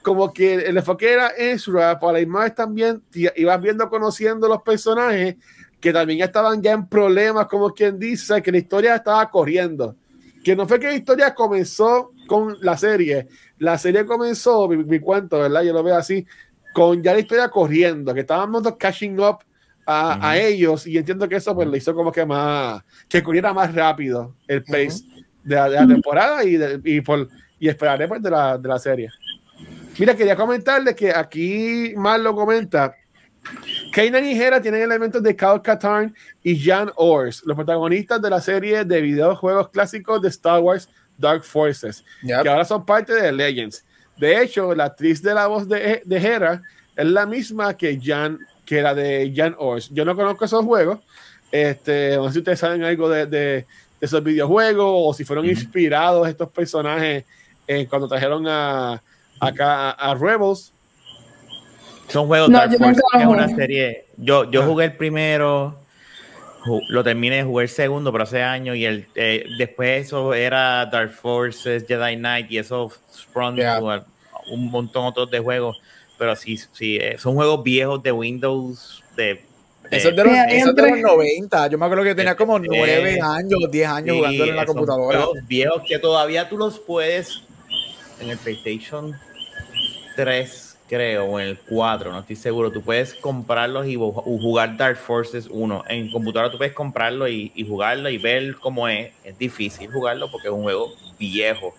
como que el enfoque era Ezra, para la imagen también ibas viendo, conociendo los personajes que también estaban ya en problemas, como quien dice, que la historia estaba corriendo. Que no fue que la historia comenzó con la serie, la serie comenzó, mi, mi cuento, ¿verdad? Yo lo veo así, con ya la historia corriendo, que estábamos catching up a, a Ujú. ellos y entiendo que eso pues le hizo como que más, que corriera más rápido el pace de, la, de la temporada y, de- y, por, y esperaré pues de la, de la serie. Mira, quería comentarle que aquí más lo comenta. Kanan y Hera tienen elementos de Cal Katarn y Jan Ors, los protagonistas de la serie de videojuegos clásicos de Star Wars Dark Forces, que ahora son parte de Legends. De hecho, la actriz de la voz de, de Hera es la misma que Jan, que la de Jan Ors. Yo no conozco esos juegos. Este, no sé si ustedes saben algo de- de esos videojuegos o si fueron inspirados estos personajes eh, cuando trajeron a, acá a, a Rebels. Son juegos No, Dark yo Force, es una jugué. serie. Yo, yo Ah. jugué el primero, ju- lo terminé, jugué el segundo, pero hace años, y el eh, después eso era Dark Forces, Jedi Knight, y eso sprung Yeah. un montón otros de juegos. Pero sí, sí, eh, son juegos viejos de Windows, de. Eso es de los, eso es de los entre- 90. Yo me acuerdo que tenía como Eh, 9 años, 10 años sí, jugando en la computadora. juegos viejos que todavía tú los puedes en el PlayStation 3, creo, o en el 4, no estoy seguro. Tú puedes comprarlos y jugar Dark Forces 1. En computadora tú puedes comprarlo y, y jugarlo y ver cómo es. Es difícil jugarlo porque es un juego viejo,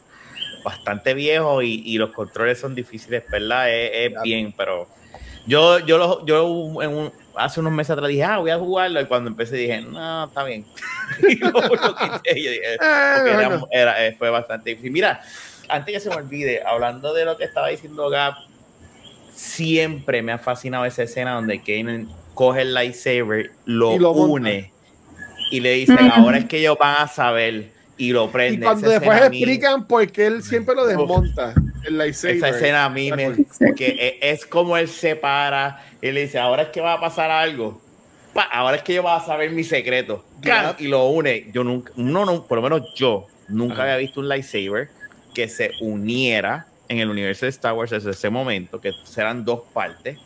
bastante viejo y, y los controles son difíciles, ¿verdad? Es, bien, pero Yo, yo, lo, yo en un, hace unos meses atrás dije, ah, voy a jugarlo. Y cuando empecé dije, no, está bien. *laughs* y luego lo quité. Yo dije, *laughs* Ah, porque era- eh, fue bastante difícil. Mira, antes que se me olvide, hablando de lo que estaba diciendo Gab, siempre me ha fascinado esa escena donde Kanan coge el lightsaber, lo, Y lo une y le dicen, Ujú. ahora es que ellos van a saber y lo Y prende. cuando después explican por qué él siempre lo desmonta, el lightsaber. esa escena a mí me, porque e- es como él se para y le dice, ahora es que va a pasar algo. Pa, ahora es que yo voy a saber mi secreto. Y lo une. Yo nunca, no, no, por lo menos yo nunca Ajá. había visto un lightsaber que se uniera en el universo de Star Wars desde ese momento, que serán dos partes.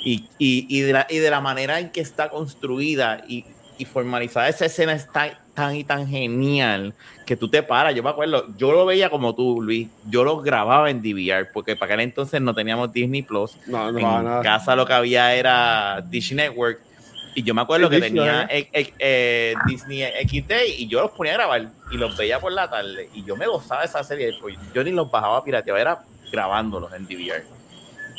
Y, y, y, de, la, y de la manera en que está construida y, y formalizada esa escena está tan y tan genial que tú te paras. Yo me acuerdo, yo lo veía como tú, Luis. Yo lo grababa en DVR porque para aquel entonces no teníamos Disney Plus. No, no, en nada. casa lo que había era Dish Network. Y yo me acuerdo que tenía eh, eh, eh, Disney XD y yo los ponía a grabar y los veía por la tarde. Y yo me gozaba de esa serie. Pues yo ni los bajaba pirateaba, era grabándolos en DVR.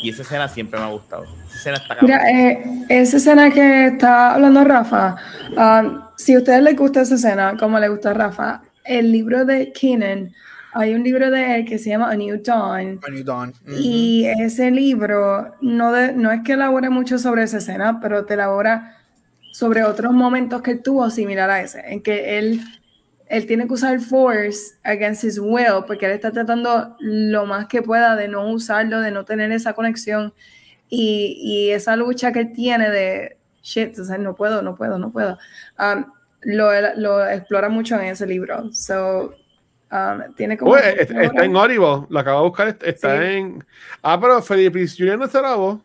Y esa escena siempre me ha gustado. Esa escena está cabrón. Mira, eh, esa escena que está hablando Rafa, um, si a ustedes les gusta esa escena, como le gusta a Rafa, el libro de Keenan, hay un libro de él que se llama A New Dawn, When you done. y ese libro no, de- no es que elabore mucho sobre esa escena, pero te elabora sobre otros momentos que él tuvo similar a ese, en que él, él tiene que usar force against his will, porque él está tratando lo más que pueda de no usarlo, de no tener esa conexión, y, y esa lucha que él tiene de, shit, o sea, no puedo, no puedo, no puedo, um, lo, lo explora mucho en ese libro. So, um, tiene como... Uy, está, está en Audible, lo acabo de buscar, está- Sí. en... Ah, pero Felipe Jr. no está la voz.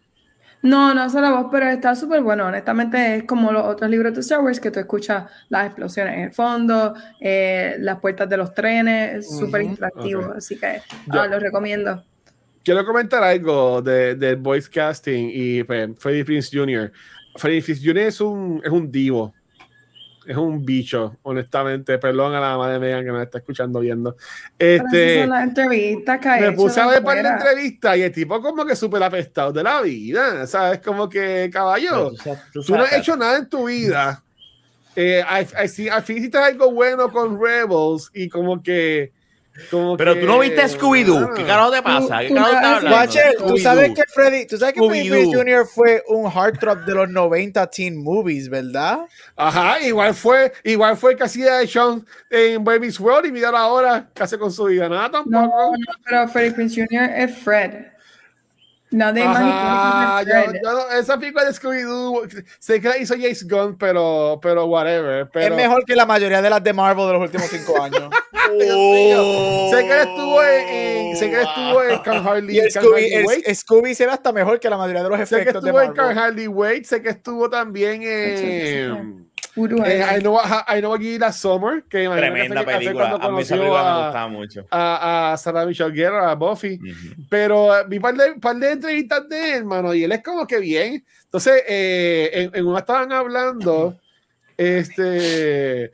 No, no es la voz, pero está súper bueno. Honestamente, es como los otros libros de Star Wars que tú escuchas las explosiones en el fondo, eh, las puertas de los trenes, es súper Ujú, interactivo. ok. Así que ah, lo recomiendo. Quiero comentar algo de, del voice casting y pues, Freddie Prince Jr. Freddie Prince Jr. es un, es un divo. Es un bicho, honestamente. Perdón a la madre Megan que me está escuchando viendo. Este, que me puse a ver para la entrevista y el tipo como que súper apestado de la vida. ¿Sabes? Como que, caballo, tú sabes- tú tú no has hecho nada en tu vida. Eh, al, al- si- al fin hiciste algo bueno con Rebels y como que... Como Pero que- tú no viste a Scooby-Doo. ¿Qué carajo te pasa? ¿Qué tú carajo no has- hablando? Tú sabes que Freddy, tú sabes que Scooby-Doo. Jr. fue un heartthrob de los 90 teen movies, ¿verdad? Ajá, igual fue, igual fue que hacía de Sean en Baby's World y mira ahora qué hace con su vida. Nada No, tampoco. no, pero Freddie Prinze Jr. es Fred. Nadie más Ajá, que yo- yo no- esa película de Scooby-Doo, sé que la hizo James Gunn, pero, pero whatever. Pero, Es mejor que la mayoría de las de Marvel de los últimos cinco años. *laughs* Oh, Sé que él estuvo en, sé que estuvo en Can Hardly, y Scooby, el-. Scooby se ve hasta mejor que la mayoría de los Sé que efectos de estuvo en Can sé que estuvo también en eh. I Know, I Know Give It a Summer, que Tremenda película. cuando A mí esa película me gustaba mucho. a, a Sarah Michelle Gellar, a Buffy. Pero eh, vi un par de, par de entrevistas de él, hermano, y él es como que bien. Entonces, eh, en, en una estaban hablando, este.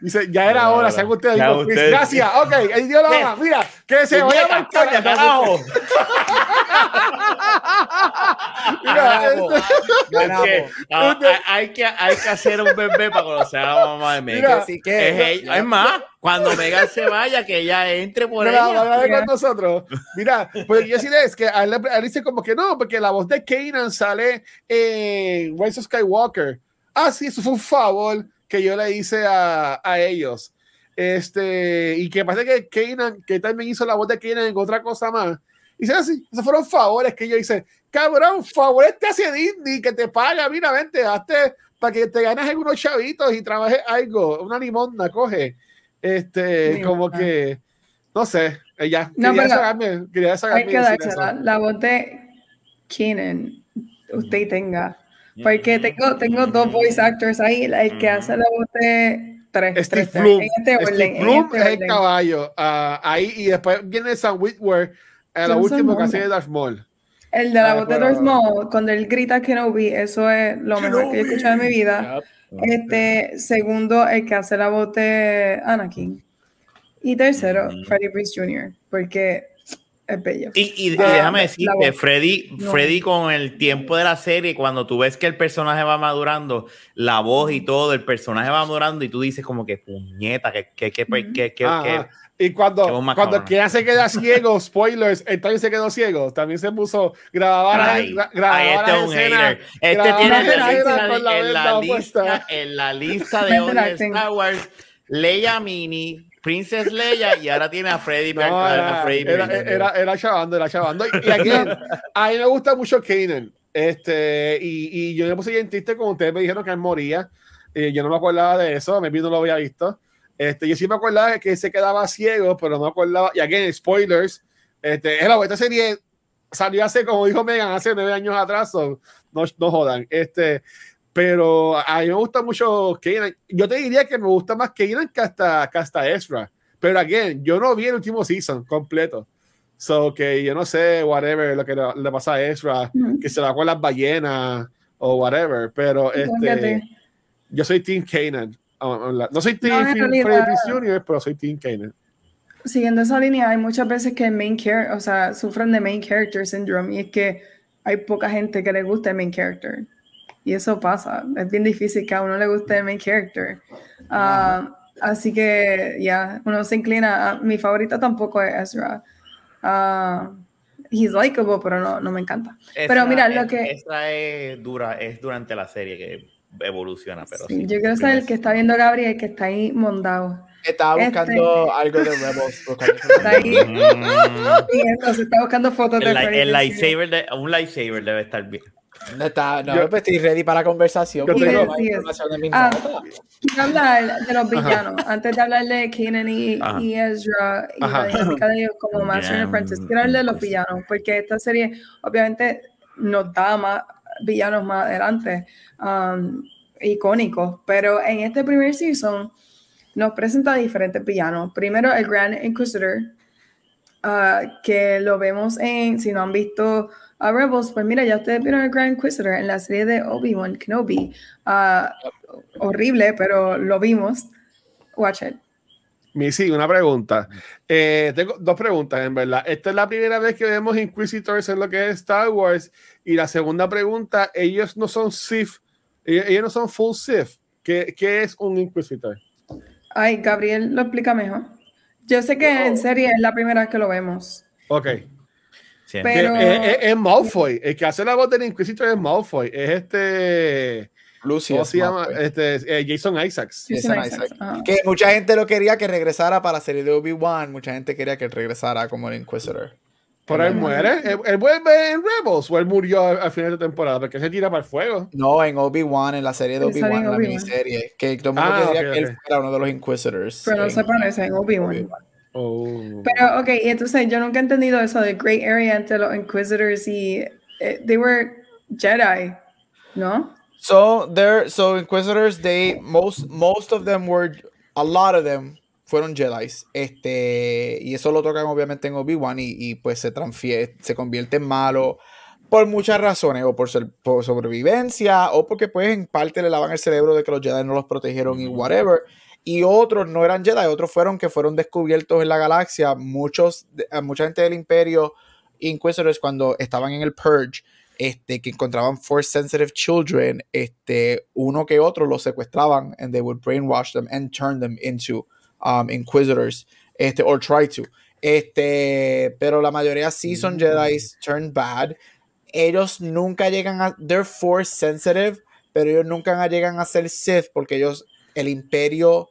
Dice, ya era hora, ya. sean ustedes. Ya digo, ustedes. Gracias, ok, el Dios lo haga. Mira, que se vaya Puñeta, para coño, carajo. *laughs* Mira, este- *laughs* hay, que, hay que hacer un bebé para conocer a la mamá de Megan. Mira, Así que, es, ella- es más, cuando Megan se vaya, que ella entre por Mira, ella. va a ver Mira. con nosotros. Mira, pues yo sí es que a él, a él dice como que no, porque la voz de Kanan sale en Rise of Skywalker. Ah, sí, eso fue un favor que yo le hice a, a ellos. Este, y que parece que Kanan, que también hizo la voz de Kanan en otra cosa más. Y dice así, esos fueron favores que yo hice. Cabrón, favores te hace Disney, que te paga, mira, vente, hazte para que te ganes algunos chavitos y trabajes algo, una limonda, coge. Este, como que, no sé, ella No, quería sacarme, quería sacarme Hay que dársela. eso. La voz de Keenan, usted tenga. Porque tengo, tengo dos voice actors ahí, el que hace la voz de tres. Steve tres, Bloom, este Steve Bloom este es el caballo, ah, ahí, y después viene Sam no sé el último que hace de Darth Maul. El de la Ah, voz de Darth Maul, cuando él grita Kenobi, eso es lo mejor que yo he escuchado en mi vida. Este, segundo, el que hace la voz de Anakin. Y tercero, Mm. Freddie Prinze Jr., porque es bello. Y, y- y déjame decirte. Freddy, No. Freddy con el tiempo de la serie, cuando tú ves que el personaje va madurando, la voz y todo, el personaje va madurando y tú dices como que puñeta, que, que, que, Ujú. que, que- que- Y cuando, cuando cabrona. Kean se queda *laughs* ciego, spoilers, él también se quedó ciego. También se puso grabar este las es un escenas. hater. Este tiene en la lista, con la en la lista, puesta. en la lista de de. Star Wars, Leia Mini, Princess Leia y ahora tiene a Freddy, No, a era, Freddy era, era, era chavando, era chavando. Y, aquí, a mí me gusta mucho Kanan. Este, y, y yo me puse bien triste como ustedes me dijeron que él moría. Eh, yo no me acordaba de eso, me no lo había visto. Este, yo sí me acordaba que se quedaba ciego, pero no me acordaba. Y aquí, spoilers. Este, esta serie salió hace, como dijo Megan, hace nueve años atrás. so, no, no jodan. Este, pero a mí me gusta mucho Kanan. Yo te diría que me gusta más Kanan que hasta, que hasta Ezra. Pero again, yo no vi el último season completo. So que yo no sé, whatever, lo que le, le pasa a Ezra, Ujú. que se va con las ballenas o whatever. Pero este, yo soy Team Kanan. Uh, la- No soy No, Team Prinze Jr., pero soy Team Kanan. Siguiendo esa línea, hay muchas veces que main character, o sea, sufren de main character syndrome y es que hay poca gente que le guste el main character. Y eso pasa. Es bien difícil que a uno le guste el main character. Ah, así que, ya, uno se inclina. a- mi favorita tampoco es Ezra. Ah, he's likable, pero no, no me encanta. Pero Esa- mira, lo es- que- Esa es dura, es durante la serie que evoluciona, pero Sí, sí. yo quiero saber el que está viendo Gabriel, que está ahí mondado. Estaba Este- buscando algo de Rebels. *laughs* Está ahí. Mm, Y entonces está buscando fotos de el, Prinze. lightsaber de, un lightsaber debe estar bien. No, está, no Yo- pues estoy ready para la conversación. Yo tengo- información de Ah. Quiero hablar de los villanos. Antes de hablar de Kanan y, Ajá. y Ezra y Ajá. la dinámica de ellos como Master and Bien. Apprentice, quiero hablar de los villanos, porque esta serie obviamente nos da más villanos más adelante, um, icónicos, pero en este primer season nos presenta diferentes villanos. Primero el Grand Inquisitor, ah, que lo vemos en, si no han visto a Rebels, pues mira, ya ustedes vieron el Grand Inquisitor en la serie de Obi-Wan Kenobi. Ah, horrible, pero lo vimos. Watch it. Missy, una pregunta. Eh, tengo dos preguntas, en verdad. Esta es la primera vez que vemos Inquisitors en lo que es Star Wars. Y la segunda pregunta, ellos no son Sith, ellos, ellos no son full Sith. ¿Qué, qué es un Inquisitor? Ay, Gabriel lo explica mejor. Yo sé que en serie es la primera vez que lo vemos. Ok. Pero- es, es- es Malfoy. El que hace la voz del Inquisitor es Malfoy. Es este. Lucius ¿Cómo se llama? Este, eh, Jason Isaacs. Jason Isaacs, Isaac. ajá. Que mucha gente lo quería que regresara para la serie de Obi-Wan. Mucha gente quería que él regresara como el Inquisitor. Pero él muere. Él, él vuelve en Rebels o él murió al, al final de temporada porque se tira para el fuego. No, en Obi-Wan, en la serie de Obi-Wan, en la miniserie. Que todo el mundo Ah, quería ok, que él fuera uno de los Inquisitors. Pero no en se parece en Obi-Wan. Oh. Pero, ok, y entonces yo nunca he entendido eso de Great Area entre los Inquisitors y. eh, they were Jedi, ¿no? So there, so Inquisitors, they most most of them were, a lot of them fueron Jedi's. Este y eso lo tocan obviamente en Obi Wan y, y, pues se transfiere, se convierte en malo por muchas razones o por, ser- por sobrevivencia o porque pues en parte le lavan el cerebro de que los Jedi no los protegieron y whatever. Y otros no eran Jedi, otros fueron que fueron descubiertos en la galaxia. Muchos, mucha gente del Imperio Inquisitors cuando estaban en el Purge este, que encontraban force sensitive children, este, uno que otro los secuestraban and they would brainwash them and turn them into um, inquisitors, este, or try to. Este, pero la mayoría sí son Jedi turned bad. Ellos nunca llegan a, they're force sensitive, pero ellos nunca llegan a ser Sith porque ellos, el imperio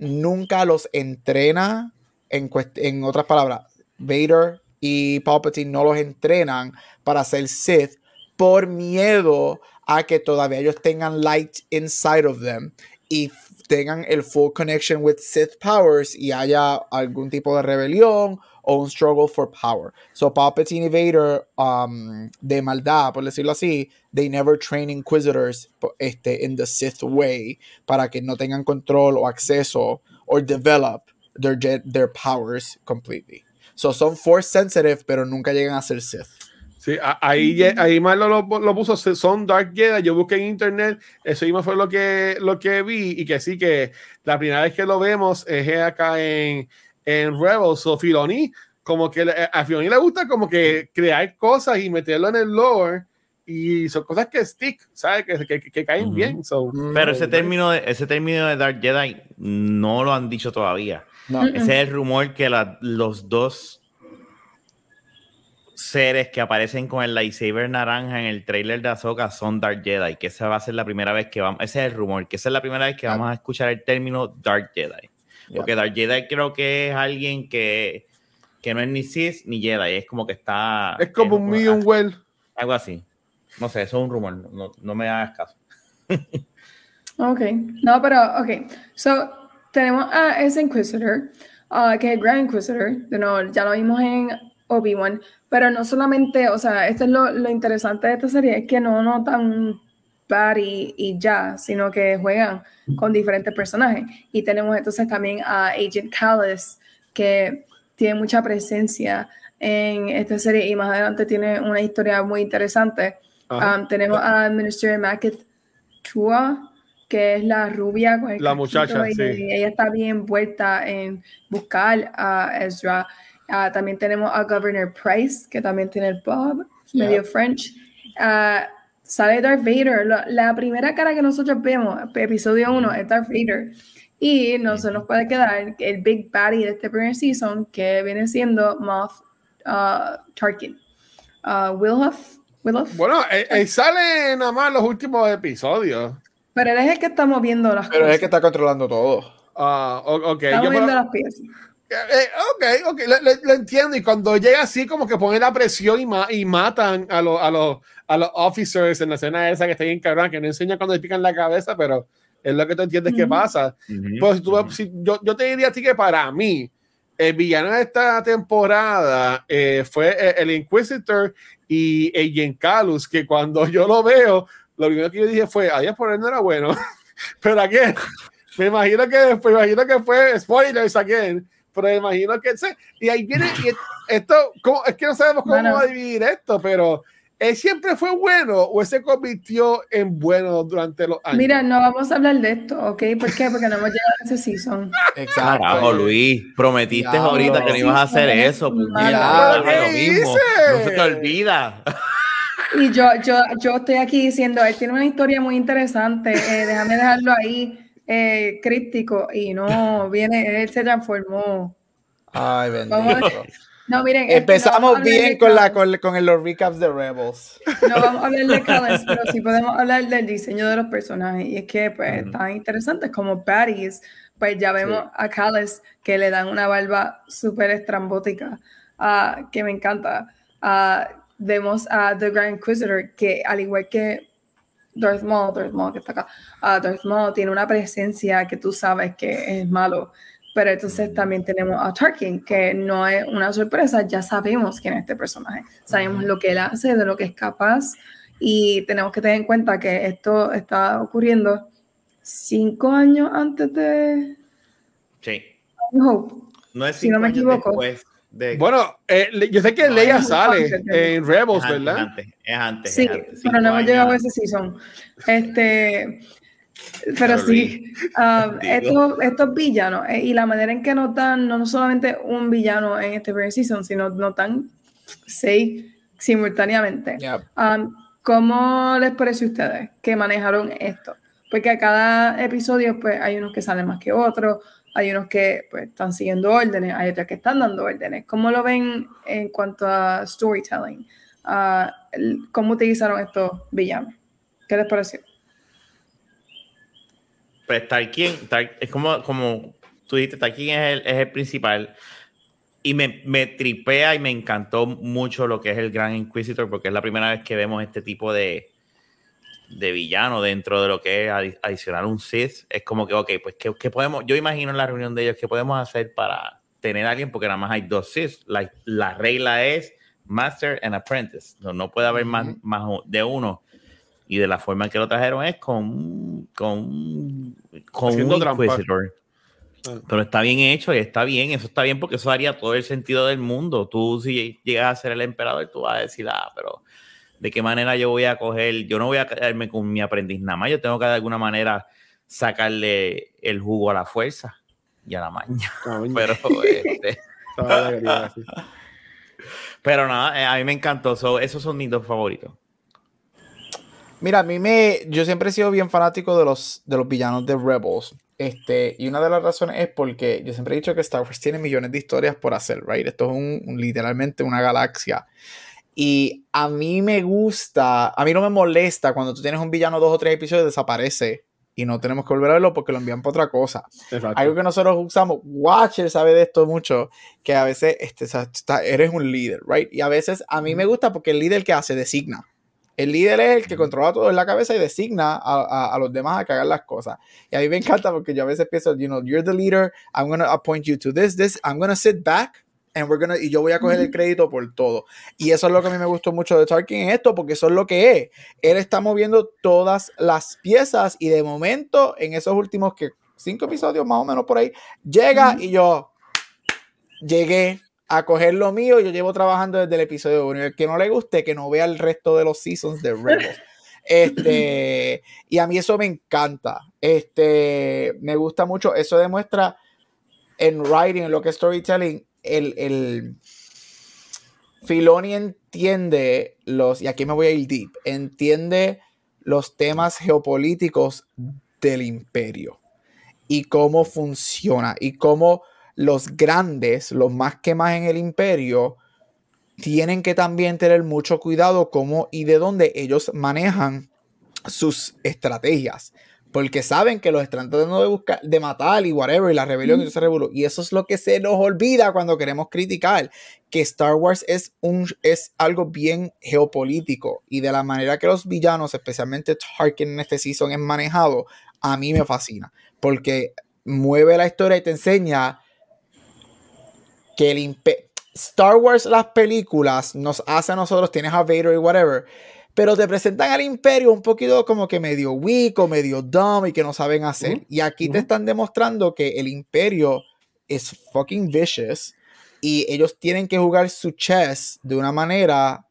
nunca los entrena, en, en otras palabras, Vader y Palpatine no los entrenan para ser Sith por miedo a que todavía ellos tengan light inside of them y tengan el full connection with Sith powers y haya algún tipo de rebelión o un struggle for power. So Palpatine y Vader um, de maldad, por decirlo así, they never train inquisitors este, in the Sith way para que no tengan control o acceso or develop their, their powers completely. So son force sensitive, pero nunca llegan a ser Sith. Sí, ahí, ahí Marlo lo, lo puso, son Dark Jedi, yo busqué en internet, eso mismo fue lo que, lo que vi, y que sí que la primera vez que lo vemos es acá en, en Rebels, o Filoni, como que a Fiona le gusta como que crear cosas y meterlo en el lore y son cosas que stick, ¿sabes? Que, que, que caen bien. so, Pero ese so, término, de, ese término de Dark Jedi no lo han dicho todavía. No. Mm. Ese es el rumor que la- los dos seres que aparecen con el lightsaber naranja en el trailer de Ahsoka son Dark Jedi, que esa va a ser la primera vez que vamos, ese es el rumor, que esa es la primera vez que Ah. vamos a escuchar el término Dark Jedi. Porque Dark Jedi creo que es alguien que, que no es ni Sith ni Jedi, es como que está... Es como un medium well. Algo así. No sé, eso es un rumor, no, no me hagas caso. Ok, no, pero, ok. So, tenemos a ese Inquisitor, ah, que es el Grand Inquisitor, de nuevo, ya lo vimos en Obi-Wan, pero no solamente, o sea, esto es lo, lo interesante de esta serie, es que no notan Y ya, sino que juegan con diferentes personajes. Y tenemos entonces también a Agent Callus, que tiene mucha presencia en esta serie y más adelante tiene una historia muy interesante. Um, tenemos a Minister Maketh Tua, que es la rubia con el La muchacha, y sí. ella está bien envuelta en buscar a Ezra. Ah, también tenemos a Governor Price, que también tiene el bob, medio French. Ah, sale Darth Vader. La, la primera cara que nosotros vemos, episodio 1, es Darth Vader. Y no se nos puede quedar el Big Baddie de este primer season, que viene siendo Moth ah, Tarkin. Wilhuff. Wilhuff. Bueno, él, él sale nada más en los últimos episodios. Pero él es el que está moviendo las Pero es cosas. el que está controlando todo. Ah, ok. está moviendo las piezas. Eh, eh, ok, ok, lo, lo- lo entiendo. Y cuando llega así, como que pone la presión y, ma- y matan a, los a, los a los officers en la escena esa que está bien cabrón, que no enseña cuando le pican la cabeza, pero es lo que tú entiendes que Ujú. pasa. Pues si tú ves- si- yo, yo te diría a ti que para mí, el villano de esta temporada eh, fue eh, el Inquisitor y el Calus, que cuando yo lo veo, lo primero que yo dije fue, adiós, por él no era bueno. *laughs* pero aquí, me imagino que, me imagino que fue spoilers again, pero imagino que, sí, y ahí viene, y esto, ¿cómo? es que no sabemos cómo Bueno. va a dividir esto, pero él siempre fue bueno o él se convirtió en bueno durante los años. Mira, no vamos a hablar de esto, ¿ok? ¿Por qué? Porque no hemos llegado a ese season. Exacto. Carajo, Luis, prometiste ahorita que no ibas a hacer Sí, eso. ahora lo ¿Qué mismo. No se te olvida. Y yo, yo, yo estoy aquí diciendo, él tiene una historia muy interesante, eh, déjame dejarlo ahí eh, críptico y no, *laughs* viene, él se transformó. Ay, bendito. No, miren, este, no Empezamos hablar bien con, la, con, con los recaps de Rebels. No vamos a hablar de Callus, pero sí *laughs* podemos hablar del diseño de los personajes. Y es que, pues, tan interesantes como baddies, pues ya vemos a Callus que le dan una barba súper estrambótica, ah, que me encanta. Ah, vemos a The Grand Inquisitor, que al igual que Darth Maul, Darth Maul que está acá, ah, Darth Maul tiene una presencia que tú sabes que es malo. Pero entonces también tenemos a Tarkin, que no es una sorpresa, ya sabemos quién es este personaje, sabemos lo que él hace, de lo que es capaz, y tenemos que tener en cuenta que esto está ocurriendo cinco años antes de Sí. Hope. No es Si no cinco me años equivoco. después de- Bueno, eh, yo sé que No, Leia sale en Rebels, es antes, ¿verdad? Es antes, es antes. Sí, es antes, pero no hemos llegado a ese season. Este, pero sí, *laughs* um, digo. estos, estos villanos eh, y la manera en que nos dan no solamente un villano en este primer season, sino nos dan seis simultáneamente. Yep. Um, ¿Cómo les parece a ustedes que manejaron esto? Porque a cada episodio pues, hay unos que salen más que otros, hay unos que pues, están siguiendo órdenes, hay otros que están dando órdenes. ¿Cómo lo ven en cuanto a storytelling? Ah, ¿Cómo utilizaron estos villanos? ¿Qué les pareció? Pues Tarkin, Tar- es como, como tú dijiste, Tarkin es el, es el principal. Y me, me tripea y me encantó mucho lo que es el Gran Inquisitor, porque es la primera vez que vemos este tipo de, de villano dentro de lo que es adi- adicionar un Sith. Es como que, ok, pues, ¿qué, qué podemos? Yo imagino en la reunión de ellos, ¿qué podemos hacer para tener a alguien? Porque nada más hay dos Sith. La, la regla es Master and Apprentice. No, no puede haber más, más de uno. Y de la forma en que lo trajeron es con, con, con Haciendo un trampa. Inquisitor. Ah. Pero está bien hecho y está bien, eso está bien porque eso haría todo el sentido del mundo. Tú si llegas a ser el emperador, tú vas a decir, ah, pero ¿de qué manera yo voy a coger? Yo no voy a quedarme con mi aprendiz nada más, yo tengo que de alguna manera sacarle el jugo a la fuerza y a la maña. *laughs* *laughs* Pero este. *laughs* Pero nada, eh, a mí me encantó. So, esos son mis dos favoritos. Mira, a mí me. Yo siempre he sido bien fanático de los, de los villanos de Rebels. Este, y una de las razones es porque yo siempre he dicho que Star Wars tiene millones de historias por hacer, right? Esto es un, un- literalmente una galaxia. Y a mí me gusta, a mí no me molesta cuando tú tienes un villano dos o tres episodios desaparece y no tenemos que volver a verlo porque lo envían para otra cosa. Exacto. Algo que nosotros usamos, Watcher sabe de esto mucho, que a veces este, eres un líder, right? Y a veces a mí me gusta porque el líder que hace designa. El líder es el que controla todo en la cabeza y designa a, a- a los demás a que hagan las cosas. Y a mí me encanta porque yo a veces pienso, you know, you're the leader, I'm going to appoint you to this, this, I'm going to sit back and we're gonna, y yo voy a coger el crédito por todo. Y eso es lo que a mí me gustó mucho de Tarkin en esto, porque eso es lo que es. Él está moviendo todas las piezas y de momento, en esos últimos que cinco episodios más o menos por ahí, llega y yo llegué a coger lo mío. Yo llevo trabajando desde el episodio 1. El que no le guste, que no vea el resto de los seasons de Rebels. Este, y a mí eso me encanta. Este, me gusta mucho. Eso demuestra en writing, en lo que es storytelling, el, el Filoni entiende los, y aquí me voy a ir deep, entiende los temas geopolíticos del imperio y cómo funciona y cómo los grandes, los más que más en el imperio, tienen que también tener mucho cuidado cómo y de dónde ellos manejan sus estrategias. Porque saben que los están tratando de buscar, de matar y whatever, y la rebelión y todo ese revolú. Y eso es lo que se nos olvida cuando queremos criticar. Que Star Wars es, un, es algo bien geopolítico. Y de la manera que los villanos, especialmente Tarkin en este season, es manejado, a mí me fascina. Porque mueve la historia y te enseña que el. Star Wars, las películas, nos hace a nosotros, tienes a Vader y whatever, pero te presentan al imperio un poquito como que medio weak o medio dumb y que no saben hacer. Y aquí te están demostrando que el imperio es fucking vicious y ellos tienen que jugar su chess de una manera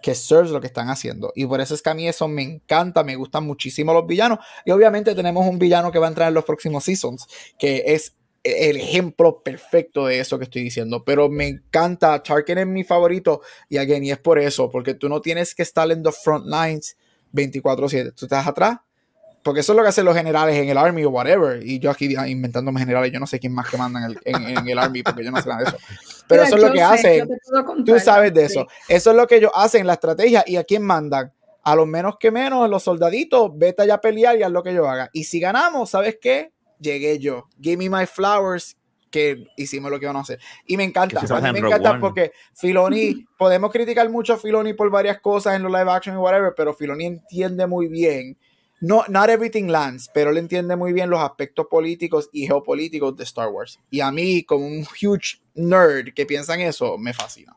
que serves lo que están haciendo. Y por eso es que a mí eso me encanta, me gustan muchísimo los villanos. Y obviamente tenemos un villano que va a entrar en los próximos seasons, que es el ejemplo perfecto de eso que estoy diciendo. Pero me encanta, Tarkin es mi favorito. Y again, y es por eso, porque tú no tienes que estar en los front lines 24/7. Tú estás atrás. Porque eso es lo que hacen los generales en el Army o whatever. Y yo aquí inventándome generales, yo no sé quién más que mandan en el, en- en el Army, porque yo no sé nada de eso. Pero Mira, eso es lo que sé, hacen. Tú sabes de Sí. eso. Eso es lo que ellos hacen, la estrategia. ¿Y a quién mandan? A los menos que menos, los soldaditos, vete allá a pelear y haz lo que yo haga. Y si ganamos, ¿sabes qué? Llegué yo. Give me my flowers, que hicimos lo que iban a hacer. Y me encanta. A mí me encanta One. porque Filoni, *laughs* podemos criticar mucho a Filoni por varias cosas en los live action y whatever, pero Filoni entiende muy bien. No, not everything lands, pero él entiende muy bien los aspectos políticos y geopolíticos de Star Wars. Y a mí, como un huge nerd que piensa en eso, me fascina.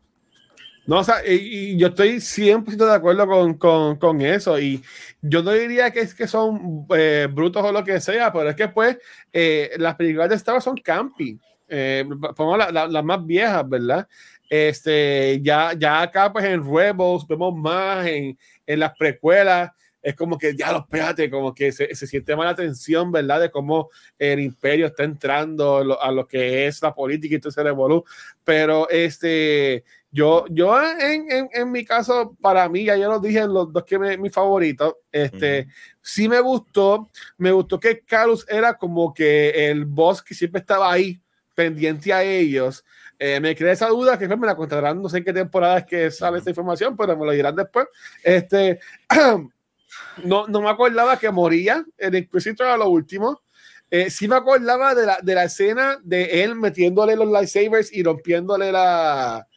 No, o sea, y, y yo estoy 100% de acuerdo con, con, con eso. Y yo no diría que es que son eh, brutos o lo que sea, pero es que pues eh, las películas de Star Wars son campi. Eh, pongo la- la- las más viejas, ¿verdad? Este, ya, ya acá pues en Rebels vemos más, en, en las precuelas, es como que ya los espérate, como que se, se siente más la tensión, ¿verdad? De cómo el imperio está entrando lo- a lo que es la política y todo ese revolú. Pero este, yo, yo en, en, en mi caso, para mí, ya yo lo dije en los dos que me, mi favorito, este, sí me gustó, me gustó que Carlos era como que el boss que siempre estaba ahí, pendiente a ellos. Eh, me crea esa duda que después me la contarán, no sé en qué temporada es que sale esta información, pero me lo dirán después. Este, *clears throat* no, no me acordaba que moría el Inquisitor a lo último. Eh, sí me acordaba de la, de la escena de él metiéndole los lightsabers y rompiéndole la,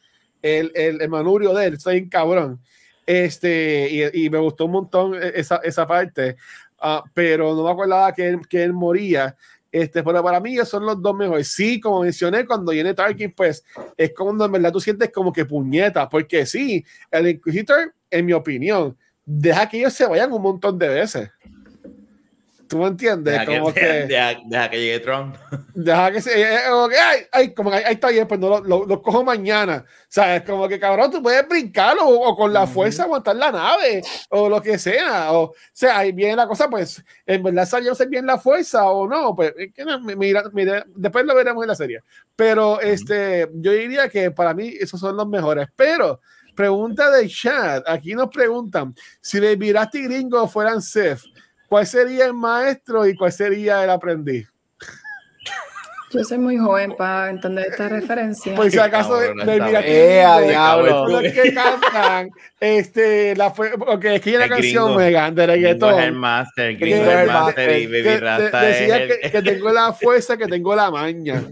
el, el, el manubrio de él. Estoy en cabrón. Este, y, y me gustó un montón esa, esa parte. Ah, pero no me acordaba que él, que él moría. Este, pero para mí esos son los dos mejores. Sí, como mencioné, cuando viene Tarkin, pues es cuando en verdad tú sientes como que puñeta, porque sí, el Inquisitor, en mi opinión, deja que ellos se vayan un montón de veces. ¿Tú me entiendes? Deja como *laughs* que, que, deja, deja que llegue Trump. deja que se, como que, ay, ay, como que ahí está bien, pues no lo, lo, lo cojo mañana. O sea, es como que cabrón, tú puedes brincar o, o con la fuerza aguantar la nave o lo que sea. O, o sea, ahí viene la cosa, pues, en verdad salió ser bien la fuerza o no, pues, mira, mira, después lo veremos en la serie. Pero este, yo diría que para mí esos son los mejores. Pero, pregunta de chat, aquí nos preguntan, si le miraste gringo fueran Seth, ¿cuál sería el maestro y cuál sería el aprendiz? Yo soy muy joven para entender esta referencia. Pues si acaso Cabrón, le está miraste bien. ¡Eh, a gringo, diablo! los que *laughs* cantan, este, la fue, porque es que hay una El canción, gringo. Megan, de Gringo es el reggaetón. master, que- gringo es el que- master y que- Baby de- Rasta es decía el- que, que tengo la *laughs* fuerza, que tengo la maña.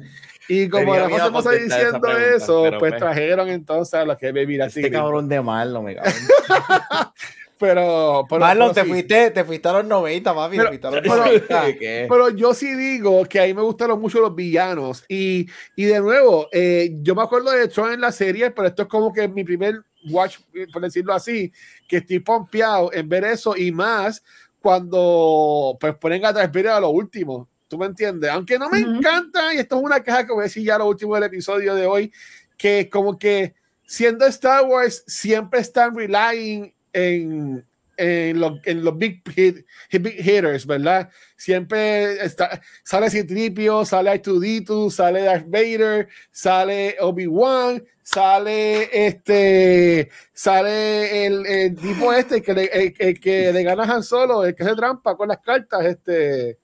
Y como la cosa esa diciendo pregunta, eso, pues pues- trajeron entonces a los que Baby Rasta Este cabrón de malo, me cago. *laughs* Pero, pero, Marlon, pero te sí. fuiste, te fuiste a los 90, papi. Pero- te fuiste a los pero- 90. ¿Qué? Pero yo sí digo que a mí me gustaron mucho los villanos. Y, y de nuevo, eh, yo me acuerdo de Tron en la serie, pero esto es como que mi primer watch, por decirlo así, que estoy pompeado en ver eso y más cuando pues ponen a Vader a lo último. ¿Tú me entiendes? Aunque no me Ujú. encanta, y esto es una queja que voy a decir ya lo último del episodio de hoy, que como que siendo Star Wars siempre están relying en, en, lo- en los big, hit- big hitters, ¿verdad? Siempre está, sale Citripio, sale R2D2, sale Darth Vader, sale Obi-Wan, sale este, sale el, el tipo este que le, el- el que le gana Han Solo, el que hace trampa con las cartas, este.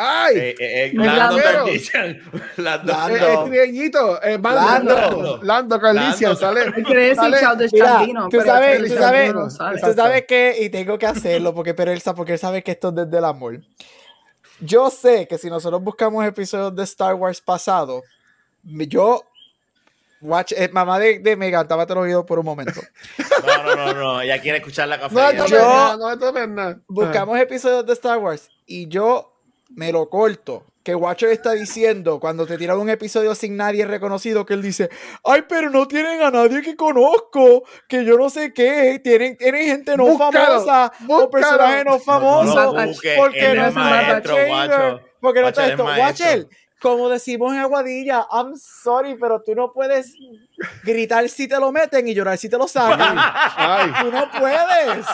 ¡Ay! Eh, eh, eh, Lando Lando. Calrissian. Lando. Lando. Eh, eh, eh, Lando. Lando, Lando Calrissian, sale. Mira, tú sabes, tú sabes, tú que, y tengo que hacerlo, porque, pero él porque él sabe que esto es desde el amor. Yo sé que si nosotros buscamos episodios de Star Wars pasado, yo, watch, eh, mamá de, de Megan, tápate el oído por un momento. No, no, no, no. Ella quiere escuchar la no, no, no, no, no. Buscamos episodios de Star Wars y yo me lo corto. Que Watcher está diciendo cuando te tiran un episodio sin nadie reconocido que él dice, ay, pero no tienen a nadie que conozco, que yo no sé qué, tienen, tienen gente no Búscalo, famosa o personajes no No, no famosos. porque no es maestro, Chamber, guacho. Porque no está es esto. Watcher, como decimos en Aguadilla, I'm sorry, pero tú no puedes gritar si te lo meten y llorar si te lo sacan. Ay, Tú no puedes.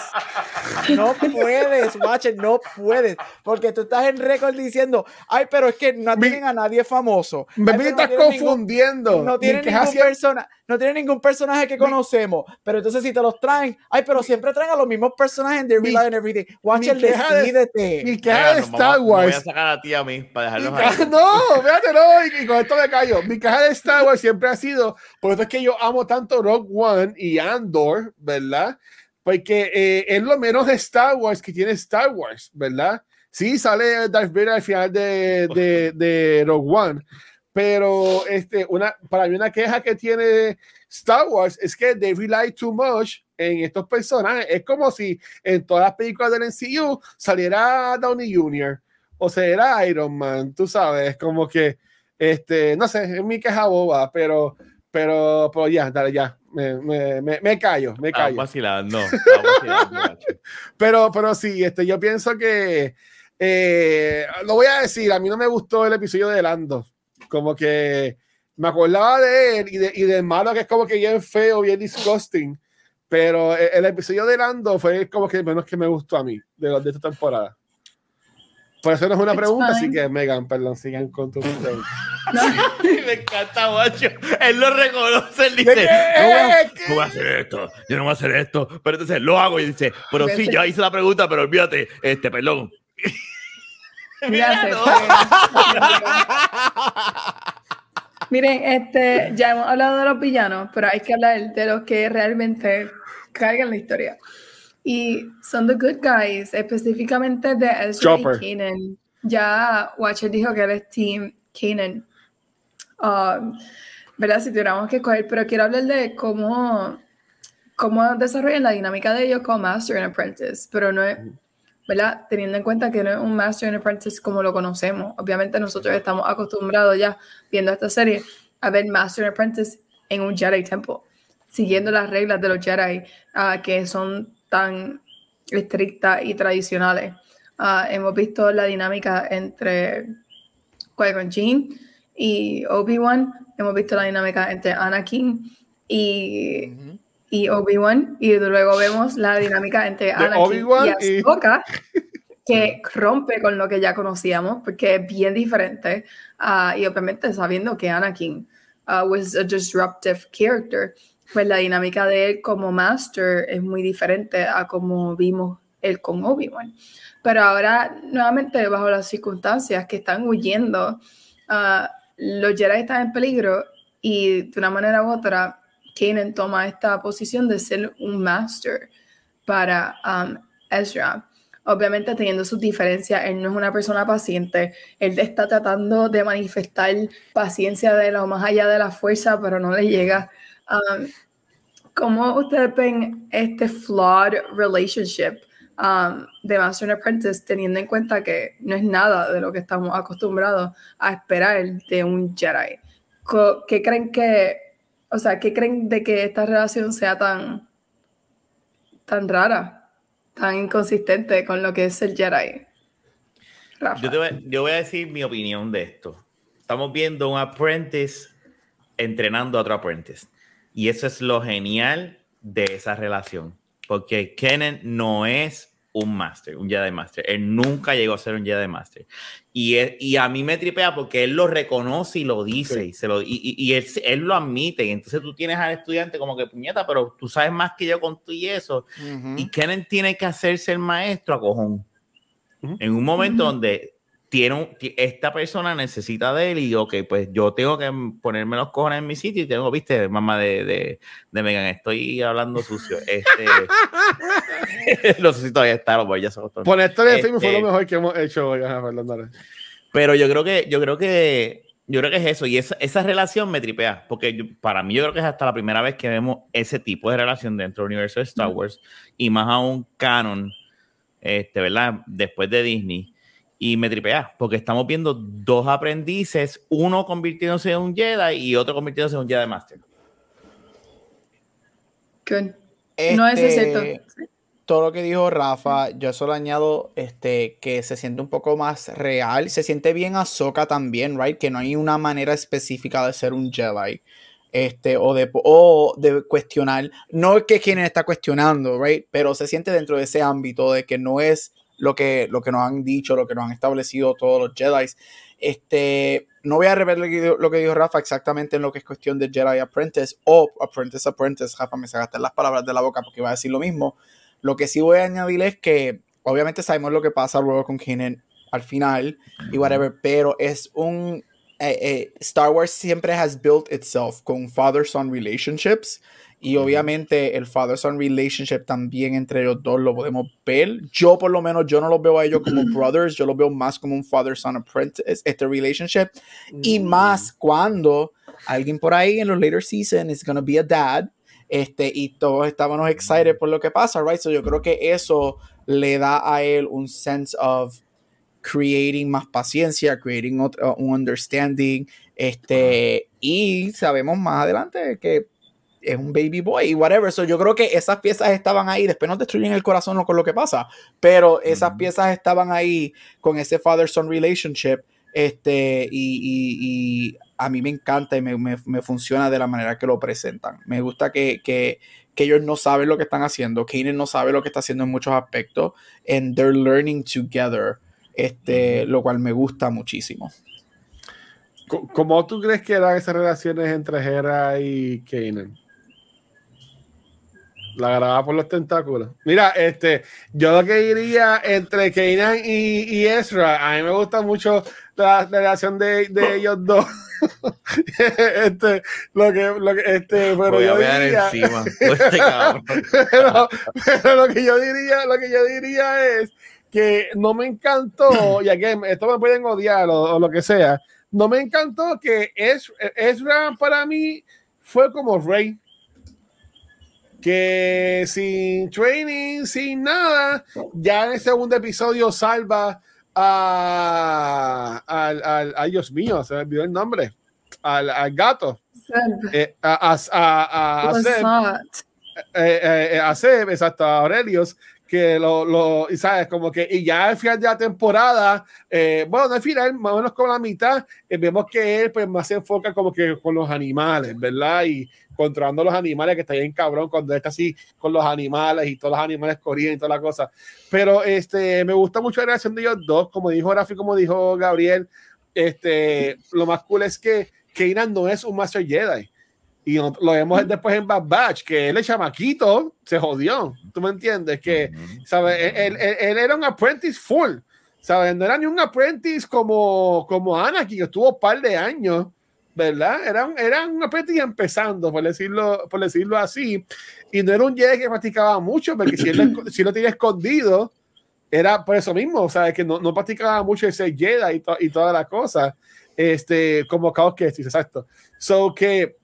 No puedes, Watcher, no puedes. Porque tú estás en récord diciendo, ay, pero es que no Mi- tienen a nadie famoso. me Ay, pero estás no tienen ningún- confundiendo. no tienen ningún siempre- persona, no tienen ningún personaje que conocemos. Pero entonces si te los traen, ay, pero siempre traen a los mismos personajes en Real Life and Everything. Watcher, decídete. Mi queja Venga, de Star vamos- me Voy a Wars. sacar a ti a mí para dejarlos caja- ahí. *laughs* no, fíjate, no, y, y con esto me callo. Mi caja de Star Wars siempre ha sido, por eso es que yo amo tanto Rogue One y Andor, ¿verdad? Porque eh, es lo menos de Star Wars que tiene Star Wars, ¿verdad? Sí, sale Darth Vader al final de, de, *laughs* de Rogue One, pero este, una, para mí una queja que tiene Star Wars es que they rely too much en estos personajes. Es como si en todas las películas del MCU saliera Downey Jr. o sea, era Iron Man, tú sabes, como que, este, no sé, es mi queja boba, pero, pero, pero ya, dale, ya, me, me, me, me callo, me callo. vacilando. estamos vacilando, guacho. *laughs* Pero, pero sí, este, yo pienso que, eh, lo voy a decir, a mí no me gustó el episodio de Lando, como que me acordaba de él y, de, y del malo que es como que bien feo, bien disgusting, pero el, el episodio de Lando fue como que menos que me gustó a mí de, de esta temporada. Por eso no es una It's pregunta, así fine. que Megan, perdón, sigan con tu pregunta. *laughs* *laughs* me encanta, guacho. Él lo reconoce, él dice, no voy, a, ¿Qué? no voy a hacer esto, yo no voy a hacer esto, pero entonces lo hago y dice, pero sí, ya hice la pregunta, pero olvídate, este, perdón. *laughs* Mira, fue. *laughs* Miren, este, ya hemos hablado de los villanos, pero hay que hablar de los que realmente cargan la historia. Y son the good guys, específicamente de Ezra Chopper. y Kanan. Ya Watcher dijo que él es Team Kanan. Um, ¿Verdad? Si tuviéramos que coger, pero quiero hablar de cómo, cómo desarrollan la dinámica de ellos como Master and Apprentice, pero no es, ¿verdad? Teniendo en cuenta que no es un Master and Apprentice como lo conocemos. Obviamente nosotros estamos acostumbrados ya viendo esta serie a ver Master and Apprentice en un Jedi Temple, siguiendo las reglas de los Jedi ah, que son tan estrictas y tradicionales. Ah, hemos visto la dinámica entre Qui-Gon Jinn y Obi-Wan, hemos visto la dinámica entre Anakin y, y Obi-Wan, y luego vemos la dinámica entre Anakin y Ahsoka, *laughs* que rompe con lo que ya conocíamos, porque es bien diferente, uh, y obviamente sabiendo que Anakin uh, was a disruptive character, pues la dinámica de él como master es muy diferente a como vimos él con Obi-Wan. Pero ahora, nuevamente, bajo las circunstancias que están huyendo, uh, los Jedi están en peligro y de una manera u otra, Kanan toma esta posición de ser un master para um, Ezra. Obviamente teniendo sus diferencias, él no es una persona paciente, él está tratando de manifestar paciencia de lo más allá de la fuerza, pero no le llega. Um, ¿Cómo ustedes ven este flawed relationship um, de Master and Apprentice, teniendo en cuenta que no es nada de lo que estamos acostumbrados a esperar de un Jedi. ¿Qué creen que, o sea, qué creen de que esta relación sea tan, tan rara, tan inconsistente con lo que es el Jedi? Yo, voy, yo voy a decir mi opinión de esto. Estamos viendo un apprentice entrenando a otro apprentice. Y eso es lo genial de esa relación porque Kennen no es un Master, un Jedi Master. Él nunca llegó a ser un Jedi Master. Y, y a mí me tripea porque él lo reconoce y lo dice y, se lo, y, y él, él, lo admite. Y entonces tú tienes al estudiante como que, puñeta, pero tú sabes más que yo con tú y eso. Y Kennen tiene que hacerse el maestro a cojón. En un momento donde tiene esta persona necesita de él y ok, pues yo tengo que ponerme los cojones en mi sitio y tengo, viste, mamá de, de, de Megan, estoy hablando sucio. *laughs* Este, *laughs* no sé si todavía está, pues ya se. Por esto de este, fue lo mejor que hemos hecho hoy, Pero yo creo que, yo creo que, yo creo que es eso y esa, esa relación me tripea, porque para mí yo creo que es hasta la primera vez que vemos ese tipo de relación dentro del universo de Star Wars y más aún canon, este, ¿verdad? Después de Disney y me tripea, porque estamos viendo dos aprendices, uno convirtiéndose en un Jedi y otro convirtiéndose en un Jedi Master. no es excepto. Este, todo lo que dijo Rafa, yo solo añado este, que se siente un poco más real, se siente bien Ahsoka también, right? Que no hay una manera específica de ser un Jedi. Este, o, de, o de cuestionar, no es que quien está cuestionando, right? Pero se siente dentro de ese ámbito de que no es lo que, lo que nos han dicho, lo que nos han establecido todos los Jedi. Este, no voy a revelar lo que dijo Rafa exactamente en lo que es cuestión de Jedi Apprentice o Apprentice Apprentice. Rafa, me sacaste las palabras de la boca porque iba a decir lo mismo. Lo que sí voy a añadir es que obviamente sabemos lo que pasa luego con Kanan al final y whatever, pero es un eh, eh, Star Wars siempre has built itself con father-son relationships y obviamente el father-son relationship también entre los dos lo podemos ver. Yo por lo menos, yo no los veo a ellos como *clears throat* brothers, yo los veo más como un father-son apprentice, este relationship. Y mm. más cuando alguien por ahí en los later seasons is gonna be a dad, este, y todos estábamos excited por lo que pasa, right? So yo creo que eso le da a él un sense of creating más paciencia, creating un understanding, este, y sabemos más adelante que es un baby boy y whatever. So, yo creo que esas piezas estaban ahí. Después nos destruyen el corazón con lo que pasa, pero esas piezas estaban ahí con ese father-son relationship. Este, y, y, a mí me encanta y me, me, me, funciona de la manera que lo presentan. Me gusta que, que, que ellos no saben lo que están haciendo. Kanan no sabe lo que está haciendo en muchos aspectos. And they're learning together. Este, lo cual me gusta muchísimo. ¿Cómo tú crees que eran esas relaciones entre Hera y Kanan? La grababa por los tentáculos. Mira, este, yo lo que diría entre Kanan y, y, Ezra, a mí me gusta mucho la, relación de, de, ellos dos. *laughs* este, lo que, lo que, este, pero yo diría, *laughs* *laughs* pero, pero, lo que yo diría, lo que yo diría es que no me encantó, y aquí esto me pueden odiar o, o lo que sea, no me encantó que Ezra para mí fue como Rey que sin training, sin nada, ya en el segundo episodio salva a, al, al, a Dios mío, se me olvidó el nombre, al, al gato, eh, a, a, a, a, Seb, eh, eh, a Seb, exacto, a Aurelius, que lo, lo, y sabes, como que, y ya al final de la temporada, eh, bueno, no al final, más o menos con la mitad, eh, vemos que él pues más se enfoca como que con los animales, ¿verdad? Y controlando los animales, que está bien cabrón cuando está así con los animales y todos los animales corriendo y toda la cosa. Pero este, me gusta mucho la relación de ellos dos, como dijo Rafi, como dijo Gabriel, este, lo más cool es que Kanan no es un Master Jedi. Y lo vemos después en Bad Batch, que él, el chamaquito, se jodió. ¿Tú me entiendes? Que, ¿sabes? Él, él, él, era un apprentice full. ¿Sabes? No era ni un apprentice como, como Anakin, que estuvo un par de años, ¿verdad? Era un, era un apprentice empezando, por decirlo, por decirlo así. Y no era un Jedi que practicaba mucho, porque si él, si lo tenía escondido, era por eso mismo, o sea, que no, no practicaba mucho ese Jedi y, to, y toda la cosa, este, como Chaos Kestis, exacto. So que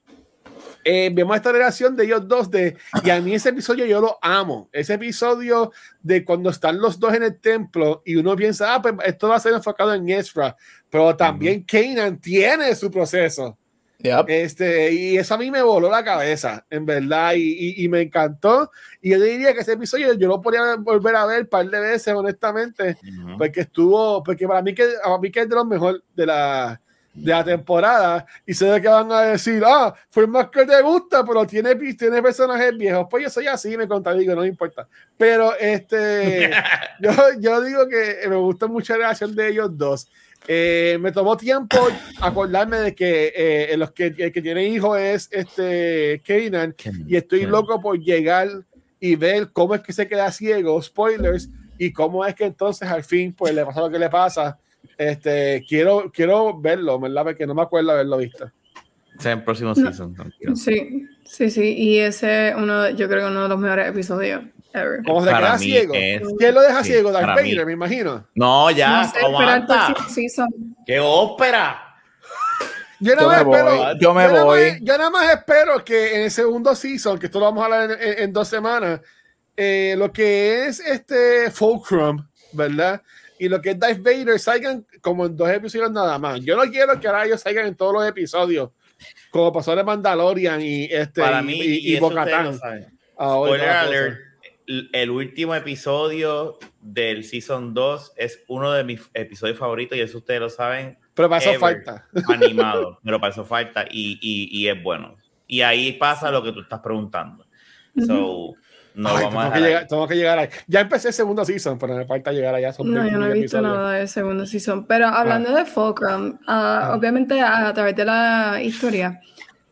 eh, vemos esta relación de ellos dos de, y a mí ese episodio yo lo amo, ese episodio de cuando están los dos en el templo y uno piensa, ah, pues esto va a ser enfocado en Ezra, pero también. Kanan tiene su proceso. Yep. Este, y eso a mí me voló la cabeza, en verdad, y, y, y, me encantó. Y yo diría que ese episodio yo lo podría volver a ver un par de veces, honestamente, uh -huh. porque estuvo, porque para mí que, a mí que es de los mejores de la, de la temporada y sé de que van a decir, ah, fue más que te gusta, pero tiene, tiene personajes viejos. Pues yo soy así, me contradigo, no me importa. Pero este, *laughs* yo, yo digo que me gusta mucho la relación de ellos dos. Eh, me tomó tiempo acordarme de que eh, los que, el que tiene hijo es este Kanan y estoy loco por llegar y ver cómo es que se queda ciego, spoilers, y cómo es que entonces al fin pues le pasa lo que le pasa este, quiero, quiero verlo, ¿verdad? Porque no me acuerdo haberlo visto. Sea, en próximo season. No. Sí, sí, sí. Y ese uno, yo creo que uno de los mejores episodios ever. ¿Cómo se queda ciego? Es, ¿Quién lo deja sí, ciego? Darth Vader, me imagino. No, ya. No sé, aguanta. ¡Qué ópera! Yo nada, yo, más me espero, voy, yo me yo voy. Nada más, yo nada más espero que en el segundo season, que esto lo vamos a hablar en, en, en dos semanas, eh, lo que es este Fulcrum, ¿verdad? Y lo que es Darth Vader salgan como en dos episodios nada más. Yo no quiero que ahora ellos salgan en todos los episodios, como pasó de Mandalorian y este Para mí, y, y, y Bocatán. Spoiler alert, el último episodio del Season 2 es uno de mis episodios favoritos y eso ustedes lo saben. Pero para eso falta. *laughs* Animado, pero para eso falta y, y, y, es bueno. Y ahí pasa lo que tú estás preguntando. Uh -huh. So, no Ay, vamos tengo, a que llegar, tengo que llegar ahí. Ya empecé el segundo season, pero me falta llegar allá. Son no, yo no he visto episodios. nada del segundo season. Pero hablando ah. de Fulcrum, uh, ah. obviamente a, a, través de la historia,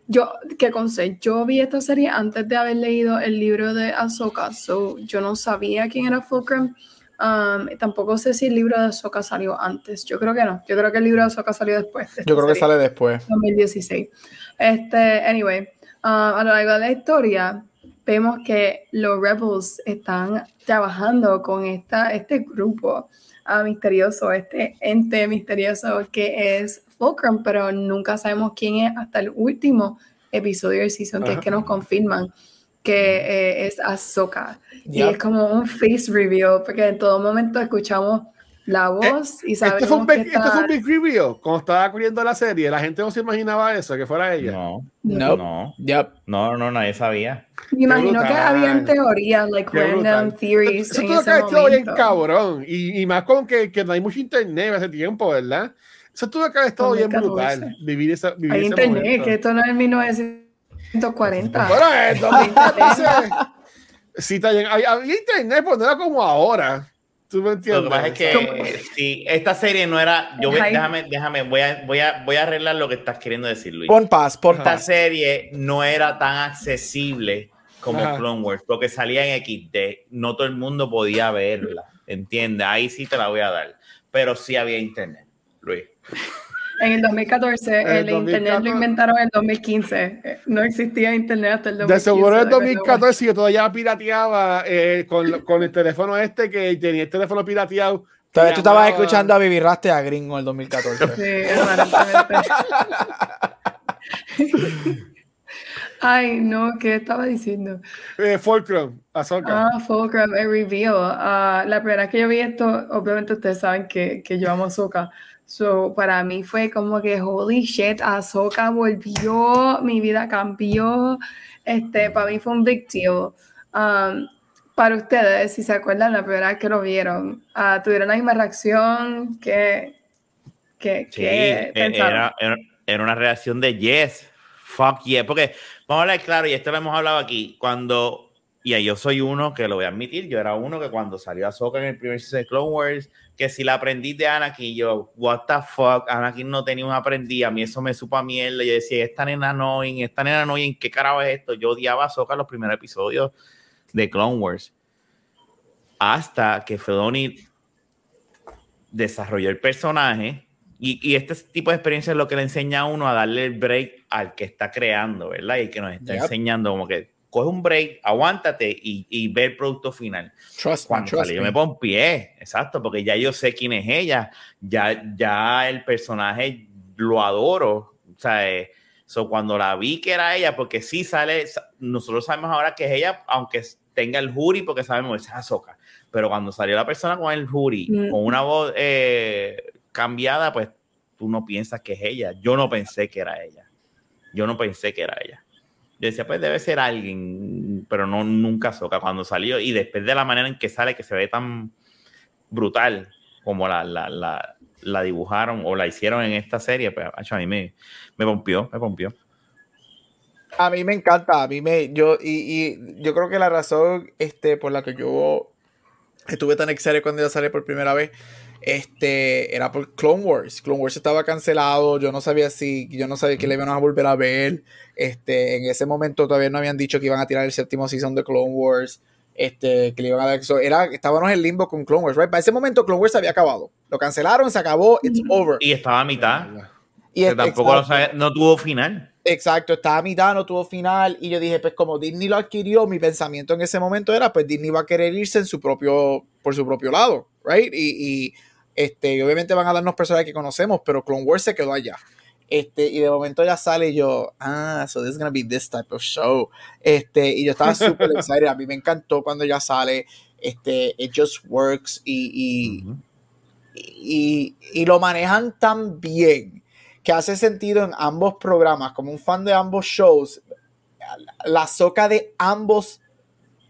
yo, que conste, yo vi esta serie antes de haber leído el libro de Ahsoka, so yo no sabía quién era Fulcrum. Um, tampoco sé si el libro de Ahsoka salió antes. Yo creo que no. Yo creo que el libro de Ahsoka salió después. De yo creo serie, que sale después. 2016. Este, anyway, uh, a lo largo de la historia, vemos que los Rebels están trabajando con esta, este grupo uh, misterioso, este ente misterioso que es Fulcrum, pero nunca sabemos quién es hasta el último episodio del season, que Ajá. es que nos confirman que eh, es Ahsoka. Yep. Y es como un face reveal, porque en todo momento escuchamos la Eh, voz y sabemos Este fue un que está... este fue un big reveal. Cuando estaba corriendo la serie, la gente no se imaginaba eso, que fuera ella. No, no, no, yep. no, no, nadie sabía. Me imagino que habían teorías, like Qué random brutal. theories Eso en tuvo ese que haber estado bien momento. cabrón. Y, y más con que, que no hay mucho internet hace tiempo, ¿verdad? Eso tuvo que haber estado bien 2014. brutal. Vivir, esa, vivir Hay ese internet, momento. que esto no es 1940. Bueno, en 2014. sí, está bien. Había, había internet, pero no era como ahora. ¿Tú me entiendes? Lo que pasa es que si esta serie no era, yo voy, déjame, déjame, voy a, voy a, voy a arreglar lo que estás queriendo decir, Luis. Pon paz, pon Esta paz. serie no era tan accesible como Ajá. Clone Wars, porque salía en XD, no todo el mundo podía verla, ¿entiendes? Ahí sí te la voy a dar, pero sí había internet, Luis. En el 2014, En el, el internet 2014. lo inventaron en el 2015. Eh, No existía internet hasta el 2015. De seguro en el de verdad. 2014 yo todavía pirateaba eh, con, con el teléfono este que tenía el teléfono pirateado. Entonces, tú estabas escuchando a Vivi Raste a Gringo en el 2014. Sí. *laughs* Ay, no, ¿qué estaba diciendo? Eh, Fulcrum, Ahsoka. Ah, Fulcrum, el reveal. Ah, la primera vez que yo vi esto, obviamente ustedes saben que, que yo amo Ahsoka. So, para mí fue como que, holy shit, Ahsoka volvió, mi vida cambió. Este, para mí fue un big deal. Um, para ustedes, si se acuerdan la primera vez que lo vieron, ah, ¿tuvieron la misma reacción que, que, Sí, que e- era, era, era una reacción de yes, fuck yeah, porque vamos a hablar claro, y esto lo hemos hablado aquí, cuando, y ahí yo soy uno que lo voy a admitir, yo era uno que cuando salió Ahsoka en el primer season de Clone Wars, que si la aprendí de Anakin, yo, what the fuck, Anakin no tenía un aprendiz, a mí eso me supo a mierda, yo decía, esta nena annoying, esta nena annoying, ¿qué carajo es esto? Yo odiaba a Ahsoka en los primeros episodios de Clone Wars, hasta que Filoni desarrolló el personaje y, y este tipo de experiencia es lo que le enseña a uno a darle el break al que está creando, ¿verdad? Y que nos está Yep. enseñando como que coge un break, aguántate y, y ve el producto final. Trust me, Cuando trust salió me. me pongo pie, exacto, porque ya yo sé quién es ella, ya, ya el personaje lo adoro, o sea, eh, so, cuando la vi que era ella, porque sí sale, sa- nosotros sabemos ahora que es ella, aunque tenga el jury, porque sabemos que es Ahsoka, pero cuando salió la persona con el jury, Mm. con una voz eh, cambiada, pues tú no piensas que es ella, yo no pensé que era ella, yo no pensé que era ella. Yo decía, pues debe ser alguien, pero no nunca Ahsoka cuando salió. Y después de la manera en que sale, que se ve tan brutal como la, la, la, la dibujaron o la hicieron en esta serie, pues a mí me, me pompió, me pompió. A mí me encanta, a mí me, yo, y, y yo creo que la razón este, por la que yo estuve tan excited cuando yo salí por primera vez, este, era por Clone Wars. Clone Wars estaba cancelado, yo no sabía si, yo no sabía que le iban a volver a ver. Este, en ese momento todavía no habían dicho que iban a tirar el séptimo season de Clone Wars. Este, que le iban a dar eso. Era, estábamos en limbo con Clone Wars, right? Para ese momento Clone Wars había acabado. Lo cancelaron, se acabó, it's over. Y estaba a mitad, Y tampoco lo sabe- no tuvo final. Exacto, estaba a mitad, no tuvo final. Y yo dije, pues como Disney lo adquirió, mi pensamiento en ese momento era, pues Disney va a querer irse en su propio, por su propio lado, right? Y, y, este, y obviamente van a darnos personajes que conocemos, pero Clone Wars se quedó allá. Este, y de momento ya sale y yo, ah, so this is gonna be this type of show. Este, y yo estaba súper *laughs* excited. A mí me encantó cuando ya sale. Este, it just works. Y, y, Ujú. y, y lo manejan tan bien que hace sentido en ambos programas. Como un fan de ambos shows, la soca de ambos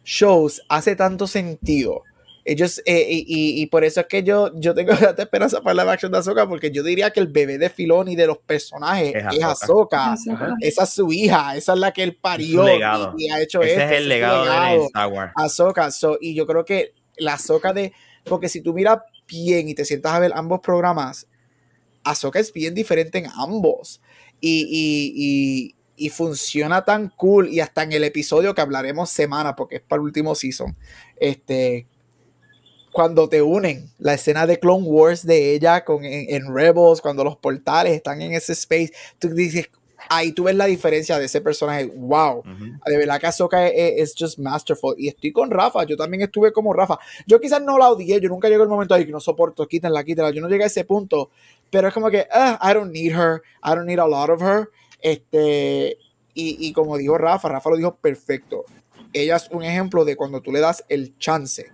shows hace tanto sentido. Ellos, eh, y, y- y por eso es que yo, yo tengo *laughs* tanta esperanza para la action de Ahsoka, porque yo diría que el bebé de Filoni de los personajes Es es Ahsoka. Ahsoka. Eso, Ajá. Esa es su hija, esa es la que él parió y, y ha hecho Ese esto, es ese el legado de Star Wars. Ahsoka. So, y yo creo que la Ahsoka de. Porque si tú miras bien y te sientas a ver ambos programas, Ahsoka es bien diferente en ambos. Y, y, y, y funciona tan cool. Y hasta en el episodio que hablaremos semana, porque es para el último season. Este. Cuando te unen la escena de Clone Wars de ella con, en, en Rebels, cuando los portales están en ese space, tú dices, ahí tú ves la diferencia de ese personaje. ¡Wow! Ujú. De verdad que Ahsoka es, es just masterful. Y estoy con Rafa. Yo también estuve como Rafa. Yo quizás no la odié. Yo nunca llegué al momento ahí que no soporto. Quítenla, quítenla. Yo no llegué a ese punto. Pero es como que, ah, I don't need her. I don't need a lot of her. Este, y, y como dijo Rafa, Rafa lo dijo perfecto. Ella es un ejemplo de cuando tú le das el chance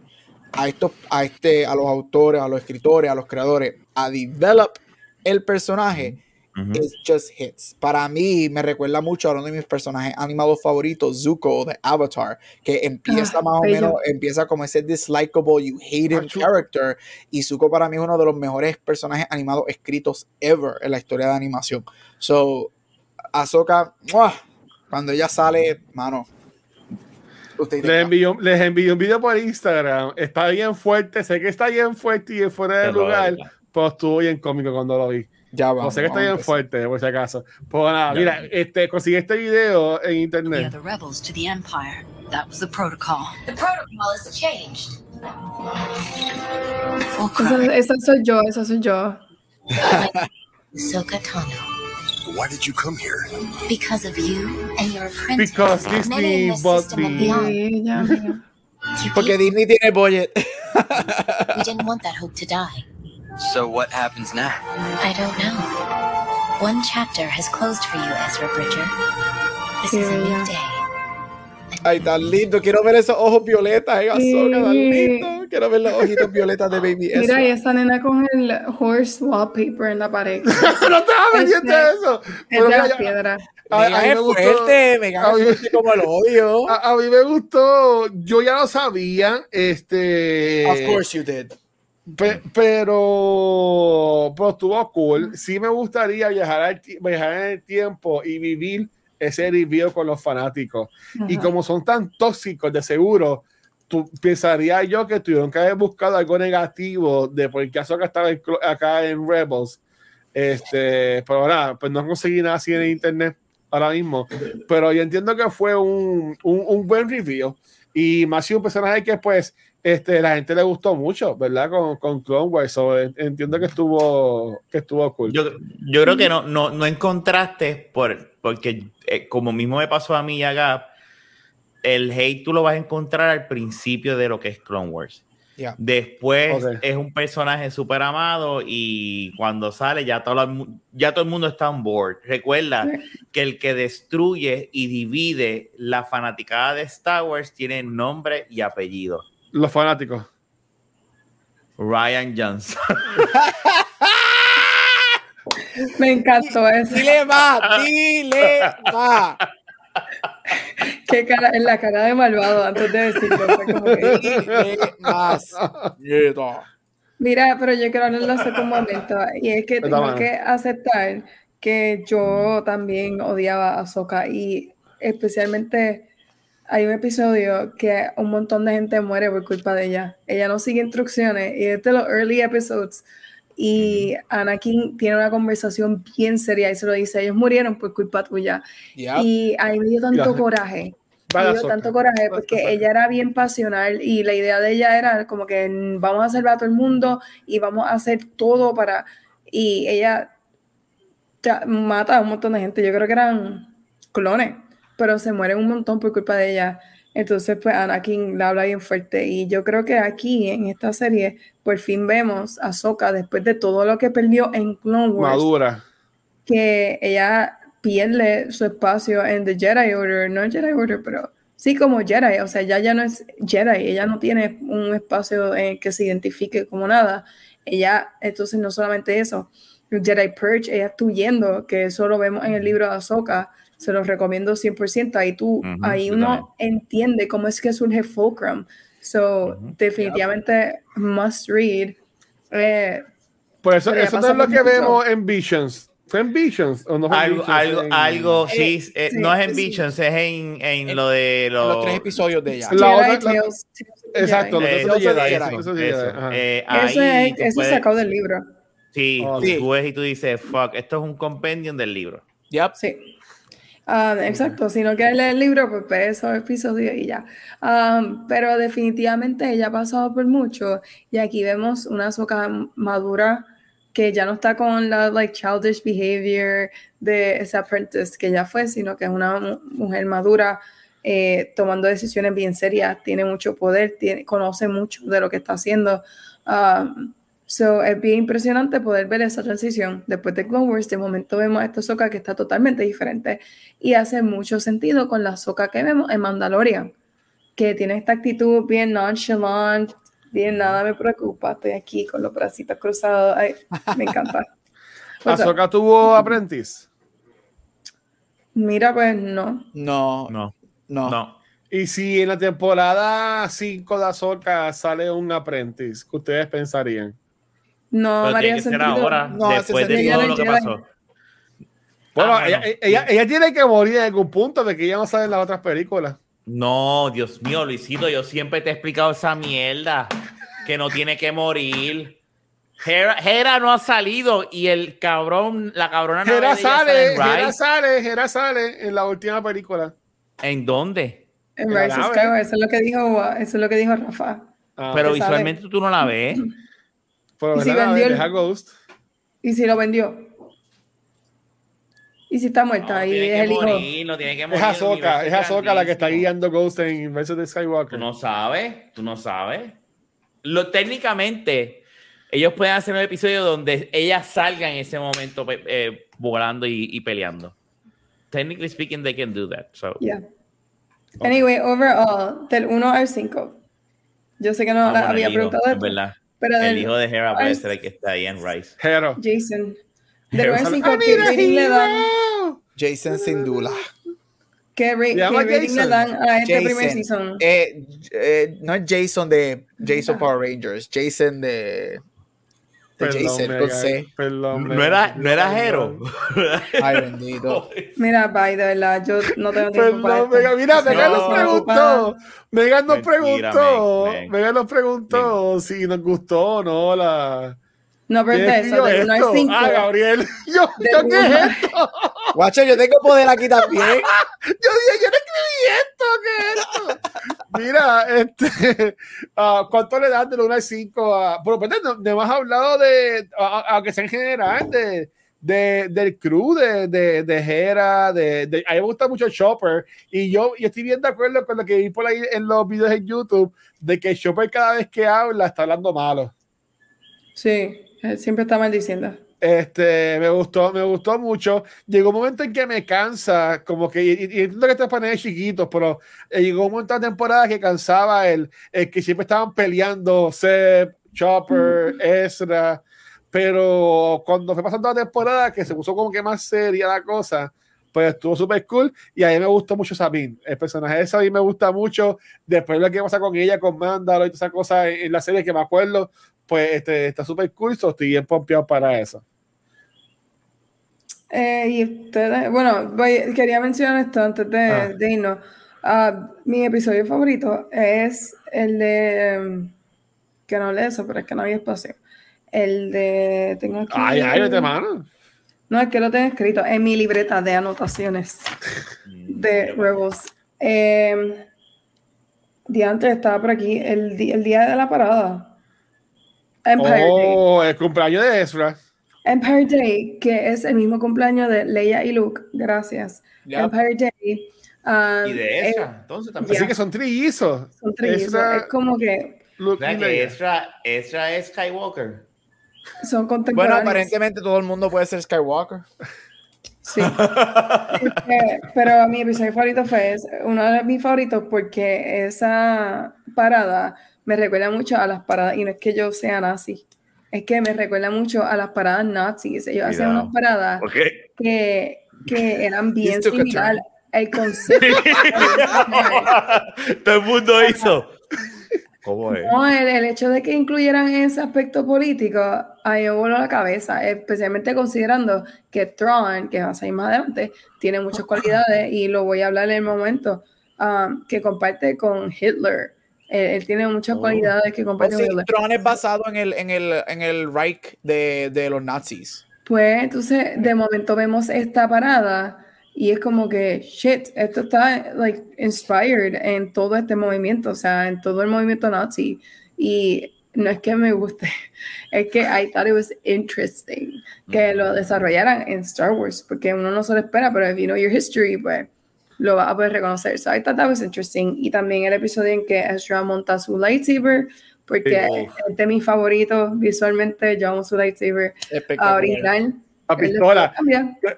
a estos, a este, a los autores, a los escritores, a los creadores, a develop el personaje Ujú. It's just hits. Para mí me recuerda mucho a uno de mis personajes animados favoritos, Zuko de Avatar, que empieza Ah, más o menos, empieza como ese dislikable, you hate him Achu. character, y Zuko para mí es uno de los mejores personajes animados escritos ever en la historia de animación. So, Ahsoka, ¡mua! cuando ella sale, mano, Les envío, les envío un video por Instagram. Está bien fuerte. Sé que está bien fuerte y en fuera de lugar. Pero estuvo bien cómico cuando lo vi. ya O va. sé que está bien fuerte, por si acaso. Pues nada, Ya. mira, este, conseguí este video en internet. the rebels to the Empire. That was the protocol. The protocol has changed. Full Esa, credit. esa soy yo, esa soy yo. *laughs* Ahsoka Tano. Why did you come here? Because of you and your apprentice. Because Many Disney in this bought system and the- beyond. Sí, ya, mira. You Porque people, Disney tiene budget. we didn't want that hope to die. So what happens now? I don't know. One chapter has closed for you, Ezra Bridger. This is a Yeah. new day. Ay, tan lindo. Quiero ver esos ojos violetas en Ahsoka, tan Sí. lindo. quiero ver los ojitos violetas de Baby Mira, y esa nena con el horse wallpaper en la pared. *laughs* no estaba pendiente de eso. Es de las piedras. a, mí me es gustó, fuerte, fuerte como el odio. *laughs* a, a mí me gustó, yo ya lo sabía, este, Of course you did. pe- pero, pero estuvo cool. Sí me gustaría viajar, al viajar en el tiempo y vivir ese review con los fanáticos. Y como son tan tóxicos, de seguro, tú, pensaría yo que tuvieron que haber buscado algo negativo de por qué Ahsoka estaba acá en Rebels. Este, pero nada, pues no conseguí nada así en internet ahora mismo. Pero yo entiendo que fue un, un, un buen review. Y más si un personaje que pues este, la gente le gustó mucho, ¿verdad? Con, con Clone Wars. So, en- entiendo que estuvo, que estuvo cool. Yo, yo creo que no, no, no encontraste, por, porque eh, como mismo me pasó a mí y a Gap, el hate tú lo vas a encontrar al principio de lo que es Clone Wars. Ya. Después es un personaje súper amado y cuando sale ya todo, el mu- ya todo el mundo está on board. Recuerda que el que destruye y divide la fanaticada de Star Wars tiene nombre y apellido. Los fanáticos. Ryan Johnson. *laughs* Me encantó eso. Dile más, *laughs* dile más. Qué cara, en la cara de malvado antes de decirlo. fue como que- Dile más. Mira, pero yo quiero hablarlo hace un momento. Y es que Está tengo que aceptar que yo también odiaba a Soka y especialmente hay un episodio que un montón de gente muere por culpa de ella. Ella no sigue instrucciones y es de los early episodes. Y Anakin tiene una conversación bien seria y se lo dice, ellos murieron por culpa tuya. Yep. Y a mí me dio tanto Ya. coraje. Me dio tanto coraje porque ella era bien pasional y la idea de ella era como que mm, vamos a salvar a todo el mundo y vamos a hacer todo para... Y ella ta- mata a un montón de gente. Yo creo que eran clones, pero se mueren un montón por culpa de ella. Entonces, pues Anakin la habla bien fuerte. Y yo creo que aquí, en esta serie, por fin vemos a Ahsoka después de todo lo que perdió en Clone Wars Madura. que ella pierde su espacio en The Jedi Order, no Jedi Order, pero sí como Jedi, o sea, ya ya no es Jedi, ella no tiene un espacio en que se identifique como nada. Ella, entonces no solamente eso, Jedi Purge, ella está huyendo, que eso lo vemos en el libro de Ahsoka, se los recomiendo 100%, ahí tú, Ujú, ahí uno entiende cómo es que surge Fulcrum. So, Ujú. definitivamente must read. Eh, Por eso, eso no es lo que vemos en Visions. ¿Fue en Visions o no fue en Algo, Visions? algo, En- algo, Eh, sí, eh, sí, no es en sí. Visions, es en, en En- lo de Los los... tres episodios de ella. La Jedi otra- la- Exacto, Eh, Eso, eh, puedes- sacado del libro. Sí, Oh, tú sí. ves y tú dices, fuck, esto es un compendium del libro. Yep. Sí. Ah, exacto, si no quieres leer el libro, pues ve esos episodios y ya. Um, pero definitivamente ella ha pasado por mucho y aquí vemos una soca madura que ya no está con la like childish behavior de ese apprentice que ya fue, sino que es una mu- mujer madura eh, tomando decisiones bien serias, tiene mucho poder, tiene, conoce mucho de lo que está haciendo. Um, So, es bien impresionante poder ver esa transición. Después de Clone Wars, de momento vemos a esta Soka que está totalmente diferente y hace mucho sentido con la Soka que vemos en Mandalorian, que tiene esta actitud bien nonchalant, bien nada me preocupa, estoy aquí con los bracitos cruzados, Ay, me encanta. *laughs* ¿Ahsoka tuvo aprendiz? Mira, pues no. No, No, no. no. Y si en la temporada 5 de Ahsoka sale un aprendiz, ¿qué ustedes pensarían? No, Pero María tiene que ser sentido. ahora, No, después de todo lo que pasó. Bueno, Ah, bueno, ella, ella- ella tiene que morir en algún punto de que ella no sale en las otras películas. No, Dios mío, Luisito, yo siempre te he explicado esa mierda, que no tiene que morir. Hera, Hera no ha salido y el cabrón, la cabrona no Hera ella sale, en Hera sale, Hera sale en la última película. ¿En dónde? En La Rise. Skywalker, eso es lo que dijo, eso es lo que dijo Rafa. Ah, Pero visualmente tú no la ves. *laughs* pero ¿y si ¿verdad? vendió el- Deja Ghost. ¿Y si lo vendió? ¿Y si está muerta? No, y tiene es que el hijo. morir, no tiene que morir. Es universo es Ahsoka la que está guiando Ghost en Inverso de Skywalker. Tú no sabes, tú no sabes. Lo, técnicamente, ellos pueden hacer un episodio donde ella salga en ese momento pe- eh, volando y, y peleando. Technically speaking, they can do that. So. Yeah. Anyway, overall, del 1 al 5. Yo sé que no Ah, la bueno, había preguntado es verdad. Pero El hijo de Hera puede Ay, ser el que está ahí en Rice. Hero. Jason. De Hero. 9 a 5, ¡Ah, ¿qué mira, rating le dan? Jason Sindula. ¿Qué, ra- Se llama qué rating le dan a este Jason. primer season? Eh, eh, no es Jason de Jason Power Rangers, Jason de, de Perdón, Jason con Megan, C. Perdón, No era, no era. Hero. Ay, bendito. *laughs* Mira, bye, de verdad, yo no tengo tiempo para Perdón, esto. Megan, mira, Megan nos No. preguntó. Megan nos preguntó. Meg, Meg. Megan nos preguntó si nos gustó o no la. No, pero ¿Quién de eso, escribió de 1 esto? al 5. Ah, Gabriel. *laughs* Yo, ¿yo qué es esto? *laughs* Guacho, yo tengo poder aquí también. *laughs* Yo dije, yo no escribí esto, ¿qué es esto? Mira, este, ah, ¿cuánto le das del 1 al 5? A, por lo menos no, hablado de, aunque sea en general, de, de, del crew de, de, de Hera, de, de- a mí me gusta mucho Chopper, y yo y estoy bien de acuerdo con lo que vi por ahí en los videos en YouTube, de que Chopper cada vez que habla está hablando malo. Sí, él siempre está maldiciendo. Este, me gustó, me gustó mucho. Llegó un momento en que me cansa, como que, y, y entiendo que estos paneles chiquitos, pero eh, llegó un momento de temporada que cansaba el, el que siempre estaban peleando Seb, Chopper, Ezra, pero cuando fue pasando la temporada, que se puso como que más seria la cosa, pues estuvo súper cool y a mí me gustó mucho Sabine. El personaje de Sabine me gusta mucho. Después lo que pasa con ella, con Mandalor y toda esa cosa en, en la serie que me acuerdo, pues este, está súper cool, so estoy bien pompeado para eso. Eh, y ustedes, bueno, voy- quería mencionar esto antes de, Ah. de irnos. Ah, mi episodio favorito es el de, em, que no hablé de eso, pero es que no había espacio. El de, tengo aquí. Ay, ay, vete mano. No, es que lo tengo escrito en mi libreta de anotaciones *laughs* de Rebels. Eh, Diantre estaba por aquí, el, el día de la parada. Empire Day. Oh, el cumpleaños de Ezra. Empire Day, que es el mismo cumpleaños de Leia y Luke. Gracias. Yep. Empire Day. um, Y de Ezra, entonces también. Así que son trillizos. son trillizos. Ezra, Es como que Luke O sea, y que Leia. Ezra, Ezra es Skywalker. son Bueno, contemporáneos. aparentemente todo el mundo puede ser Skywalker. Sí. Este, pero mi episodio favorito fue ese, uno de mis favoritos porque esa parada me recuerda mucho a las paradas, y no es que yo sea nazi, es que me recuerda mucho a las paradas nazis. Ellos hacían Cuidado. unas paradas que, que eran bien similares. El concepto. *laughs* Todo el mundo hizo. ¿Cómo es? No, el, el hecho de que incluyeran ese aspecto político, a mí me voló la cabeza, especialmente considerando que Tron, que va a salir más adelante, tiene muchas cualidades y lo voy a hablar en el momento, um, que comparte con Hitler. Él, él tiene muchas Oh. cualidades que comparte Oh, sí. Tron es basado en el, en el, en el Reich de, de los nazis. Pues entonces, de momento vemos esta parada y es como que, shit, esto está, like, inspired en todo este movimiento, o sea, en todo el movimiento nazi. Y no es que me guste, *laughs* es que I thought it was interesting que lo desarrollaran en Star Wars, porque uno no se lo espera, pero if you know your history, pues lo vas a poder reconocer. So I thought that was interesting. Y también el episodio en que Ezra monta su lightsaber, porque Sí. es de mis favoritos visualmente, yo amo su lightsaber Espectacular. original. La Él después pistola.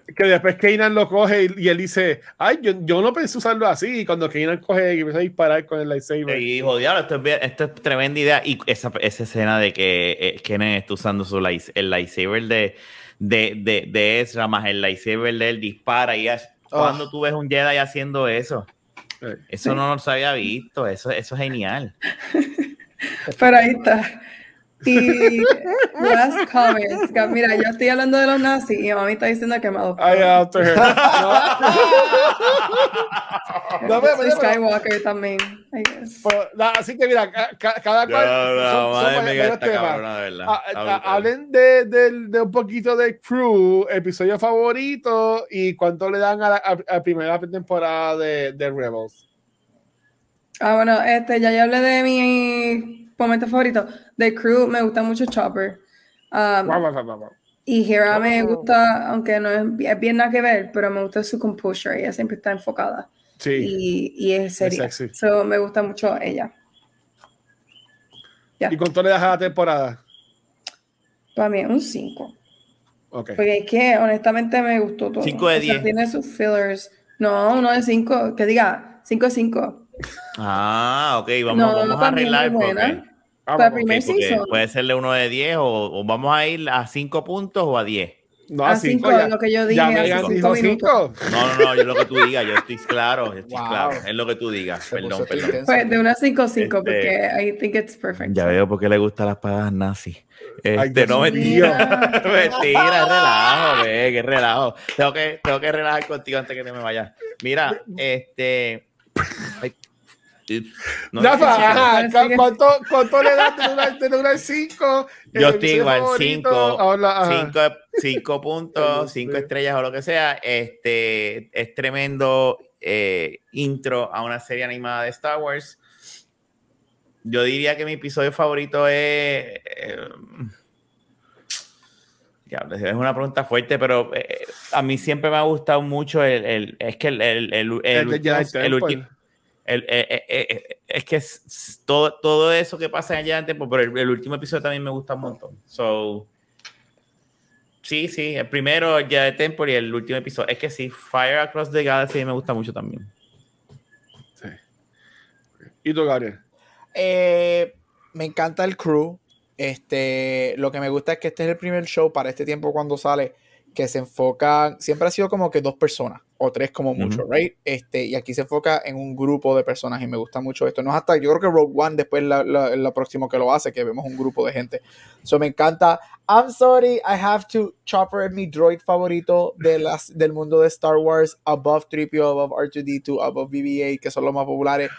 Que, que después Kanan lo coge y, y él dice, ay, yo, yo no pensé usarlo así. Y cuando Kanan coge y empieza a disparar con el lightsaber. Y dijo, diablo, esto es, esto es tremenda idea. Y esa, esa escena de que eh, Kenan está usando su light- el lightsaber de, de, de, de Ezra más el lightsaber de él dispara. Y cuando tú ves un Jedi haciendo eso, Eh, eso no se había visto. Eso, eso es genial. *laughs* Pero ahí está. Y last comments. que, Mira, yo estoy hablando de los nazis y mi mamá está diciendo que me adoptó. I after her. *laughs* No, no, pero- Soy pero- Skywalker también. I guess. pero, la- así que mira, ca- ca- cada cual. de hablen de, del- de un poquito de crew, episodio favorito y cuánto le dan a la a- a primera temporada de, de Rebels. Ah, bueno, este, ya yo hablé de mi momento favorito. De Crew, me gusta mucho Chopper. Um, y Hera me gusta, aunque no es, es bien nada que ver, pero me gusta su composure. Ella siempre está enfocada Sí. y, y es seria. sexy. So, me gusta mucho ella. Ya. ¿Y cuánto le das a la temporada? Para mí es un 5. Ok. Porque es que honestamente me gustó todo. Cinco de O sea, diez. tiene sus fillers. No, uno de 5. Que diga 5 de 5. Ah, ok, vamos, No, vamos a arreglar. porque- Para porque season. puede serle uno de 10 o, o vamos a ir a 5 puntos o a 10. No, A a cinco, cinco, ya. lo que yo dije Ya cinco cinco. No, no, no, yo lo que tú digas, yo estoy claro, yo estoy Wow. claro, es lo que tú digas, perdón, perdón. Pues de una 5-5, Este- porque I think it's perfect. Ya veo por qué le gustan las pagas nazis. Este, no, mentira. *laughs* *laughs* mentira, relajo, ve, que relajo. Tengo que, tengo que relajar contigo antes que te me vayas. Mira, este. Ay, no sé Rafa. ¿cuánto, ¿cuánto le das de una, al cinco? Yo El estoy igual, favorito, cinco, habla, ajá. cinco, cinco puntos, cinco Sí. estrellas o lo que sea. Este es tremendo eh, intro a una serie animada de Star Wars. Yo diría que mi episodio favorito es. eh, es una pregunta fuerte, pero eh, a mí siempre me ha gustado mucho el. el- es que el, el, el. El- eh, eh, eh, es que es- todo, todo eso que pasa en Jedi Temple, pero el, el último episodio también me gusta un montón. So, sí, sí, el primero ya de Temple y el último episodio. Es que sí, Fire Across the Galaxy me gusta mucho también. Sí. ¿Y tú, Gabriel? Eh, me encanta el crew. Este, lo que me gusta es que este es el primer show para este tiempo cuando sale que se enfoca, siempre ha sido como que dos personas o tres como mucho, Ujú. right? Este, y aquí se enfoca en un grupo de personas y me gusta mucho esto. No es hasta, yo creo que Rogue One después es la, la- la próximo que lo hace, que vemos un grupo de gente. So me encanta. I'm sorry, I have to. Chopper es mi droid favorito de las, del mundo de Star Wars, above 3PO, above R2D2, above BB-8, que son los más populares.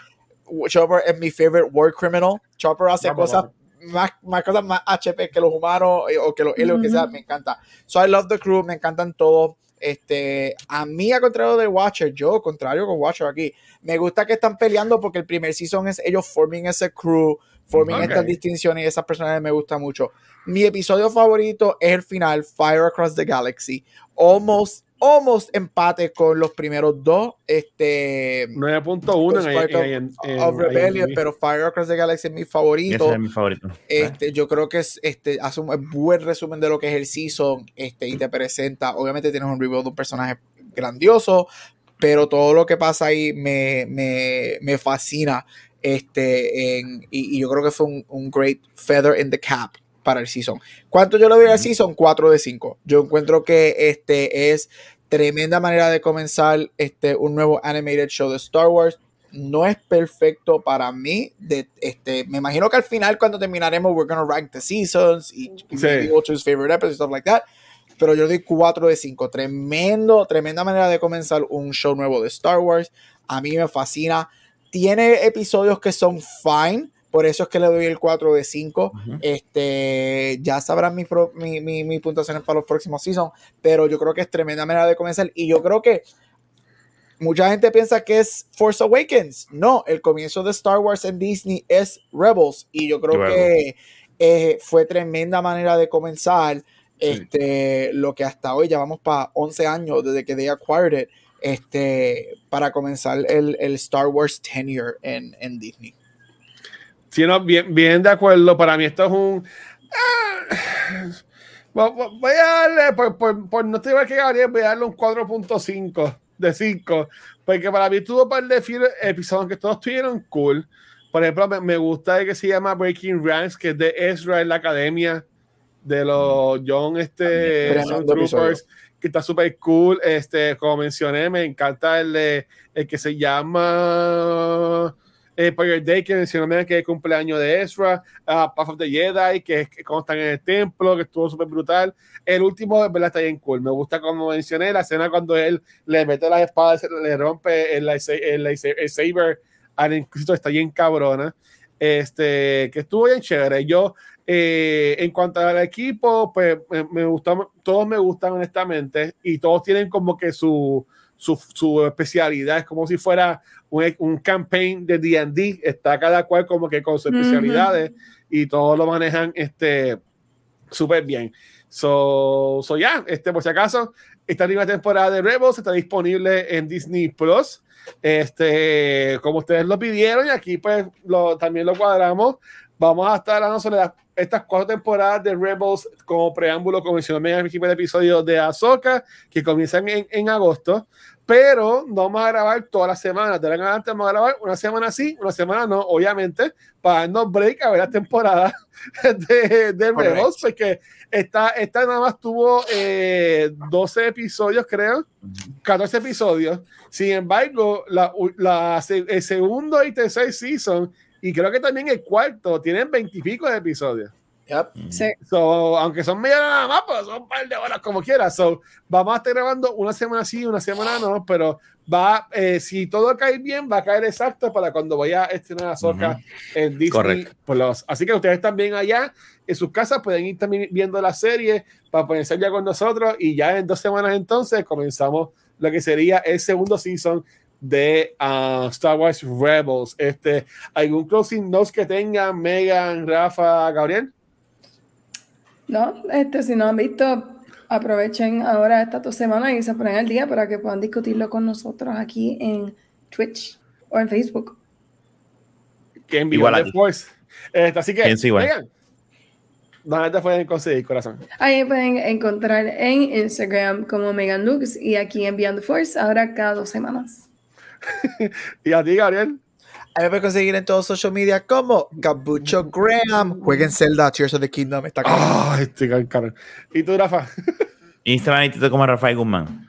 Chopper es mi favorite war criminal. Chopper hace Vamos, cosas vamos. más, más cosas más HP que los humanos eh, o que los aliens, que sea, me encanta. So I love the crew, me encantan todos. Este, a mí, a contrario de Watcher, yo, contrario con Watcher aquí, me gusta que están peleando porque el primer season es ellos forming ese crew, forming Ok. estas distinciones y esas personas me gusta mucho. Mi episodio favorito es el final, Fire Across the Galaxy. Almost, almost empate con los primeros dos. Este, 9.1 en, Spark en, en, en- of Rebellion, en- pero Fire Across the Galaxy es mi Ese favorito. es mi favorito. Este, yo creo que es, este, hace un buen resumen de lo que es el season este, y te presenta. Obviamente tienes un reveal de un personaje grandioso, pero todo lo que pasa ahí me, me, me fascina. Este, en- y, y yo creo que fue un, un great feather in the cap para el season. ¿Cuánto yo le doy al season? 4 de 5. Yo encuentro que este es tremenda manera de comenzar este, un nuevo animated show de Star Wars no es perfecto para mí. De, este, me imagino que al final, cuando terminaremos, we're gonna rank the seasons y Sí. we'll choose favorite episodes, stuff like that. Pero yo doy 4 de 5. Tremendo, tremenda manera de comenzar un show nuevo de Star Wars. A mí me fascina. Tiene episodios que son fine. Por eso es que le doy el 4 de 5. Ujú. Este, ya sabrán mis mi, mi, mi puntuaciones para los próximos seasons. Pero yo creo que es tremenda manera de comenzar. Y yo creo que mucha gente piensa que es Force Awakens. No, el comienzo de Star Wars en Disney es Rebels. Y yo creo que eh, fue tremenda manera de comenzar. Este, lo que hasta hoy ya vamos para 11 años desde que they acquired it, este, para comenzar el, el Star Wars tenure en, en Disney. Sí, no, bien, bien de acuerdo. Para mí esto es un... ah, vo- vo- Voy a darle, por, por, por no estoy igual que Gabriel, voy a darle un 4.5 de 5. Porque para mí tuvo un par de episodios que todos estuvieron cool. Por ejemplo, me, me gusta el que se llama Breaking Ranks, que es de Ezra en la academia de los Young este, Tremendo Troopers, que está súper cool. Este, como mencioné, me encanta el, el que se llama Empire Day, que mencioné que es el cumpleaños de Ezra, uh, Path of the Jedi, que es que cuando están en el templo, que estuvo súper brutal. El último, de verdad, está bien cool. Me gusta, como mencioné, la escena cuando él le mete las espadas, le rompe el, el, el saber al Inquisitor, está bien cabrona. Este, que estuvo bien chévere. Yo, eh, en cuanto al equipo, pues me, me gustó, todos me gustan honestamente y todos tienen como que su, su, su especialidad. Es como si fuera un, un campaign de D&D. Está cada cual como que con sus especialidades y todos lo manejan este súper bien. So, so ya, este, por si acaso, esta nueva temporada de Rebels está disponible en Disney Plus. Este, como ustedes lo pidieron, y aquí pues lo, también lo cuadramos. Vamos a estar las- estas cuatro temporadas de Rebels como preámbulo, como mencionó en el primer episodio de Ahsoka, que comienzan en, en agosto. Pero no vamos a grabar todas las semanas. De en adelante vamos a grabar una semana sí, una semana no, obviamente, para darnos break a ver la temporada *laughs* de, de. Rebels, porque esta, esta nada más tuvo eh, 12 episodios, creo. 14 episodios. Sin embargo, la, la- el segundo y tercer season, y creo que también el cuarto, tienen 20 y pico de episodios. Yep. Sí. So, aunque son media hora nada más, pues son un par de horas como quiera. So, vamos a estar grabando una semana sí, una semana no, pero va, eh, si todo cae bien, va a caer exacto para cuando vaya a estrenar Ahsoka Ujú. en Disney Correcto. Plus. Así que ustedes también allá en sus casas pueden ir también viendo la serie para ponerse ya con nosotros y ya en dos semanas entonces comenzamos lo que sería el segundo season de ah, Star Wars Rebels. Este, ¿Algún closing notes que tengan Megan, Rafa, Gabriel? No, este, si no han visto, aprovechen ahora estas dos semanas y se ponen al día para que puedan discutirlo con nosotros aquí en Twitch o en Facebook. que en Igual Beyond aquí. the Force. Este, así que. Megan, ¿dónde te pueden conseguir, corazón? Ahí pueden encontrar en Instagram como Megan Lux y aquí en Beyond the Force, ahora cada dos semanas. *laughs* Y a ti, Gabriel. A mí me pueden conseguir en todos social media como Gabucho Graham. Jueguen Zelda, Tears of the Kingdom. Está. Ah, este. ¿Y tú, Rafa? *laughs* Instagram y Tito como Rafael Guzmán.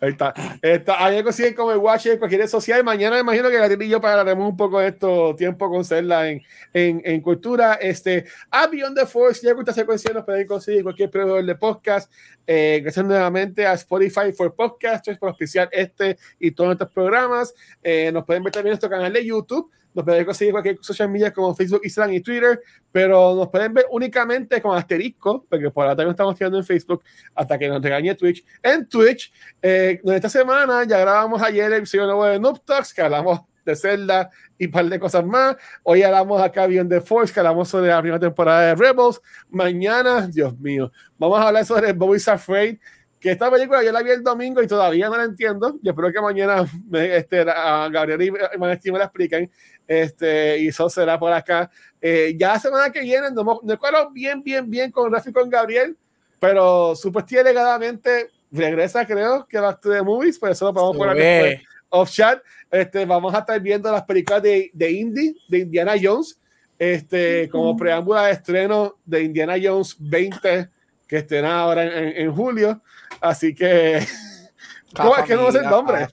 Ahí está. está. Ahí me consiguen como el Watch en cualquier red social. Mañana me imagino que Gabriel y yo pararemos un poco de esto tiempo con Zelda en, en, en cultura. Este, a Beyond the Force, ya que esta secuencia nos pueden conseguir en cualquier proveedor de podcast. Eh, gracias nuevamente a Spotify for Podcasters por auspiciar este y todos nuestros programas. Eh, nos pueden ver también en nuestro canal de YouTube. Nos pueden conseguir cualquier social media como Facebook, Instagram y Twitter, pero nos pueden ver únicamente con asterisco, porque por ahora no estamos tirando en Facebook hasta que nos regañe Twitch. En Twitch, eh, esta semana ya grabamos ayer el episodio nuevo de Noob Talks, que hablamos de Zelda y un par de cosas más. Hoy hablamos acá Beyond the Force, que hablamos sobre la primera temporada de Rebels. Mañana, Dios mío, vamos a hablar sobre Bobby's Afraid, que esta película yo la vi el domingo y todavía no la entiendo. Yo espero que mañana me, este, a Gabriel y Vanesti me la expliquen. Este, y eso será por acá. Eh, ya la semana que viene, no, me- no recuerdo bien, bien, bien con Rafi y con Gabriel, pero supuestamente regresa, creo, que a las de movies, por eso lo podemos poner off chat. Este, vamos a estar viendo las películas de, de Indie, de Indiana Jones, este, como preámbulo de estreno de Indiana Jones 20, que estrena ahora en, en- en julio. Así que, *laughs* ¿cómo es que no sé el nombre?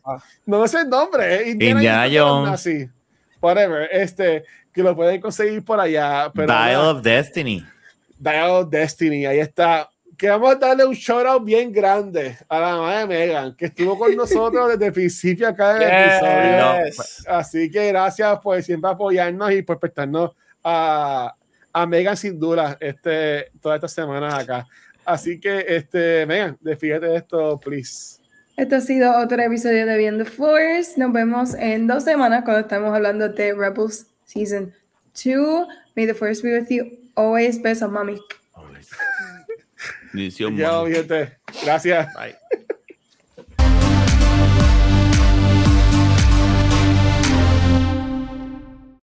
No sé el nombre, Indiana, Indiana Jones. Así, whatever, este, que lo pueden conseguir por allá. Pero Dial of Destiny. Dial of Destiny, ahí está. Queremos darle un shout out bien grande a la mamá de Megan, que estuvo con nosotros desde el principio acá del episodio. Yes. Así que gracias por siempre apoyarnos y por prestarnos a, a Megan sin duda este, todas estas semanas acá. Así que, este, Megan, despídete de esto, please. Este ha sido otro episodio de Beyond the Force. Nos vemos en dos semanas cuando estamos hablando de Rebels Season 2. May the Force be with you always. Besos, mami. Bendición, gente. Gracias. Bye.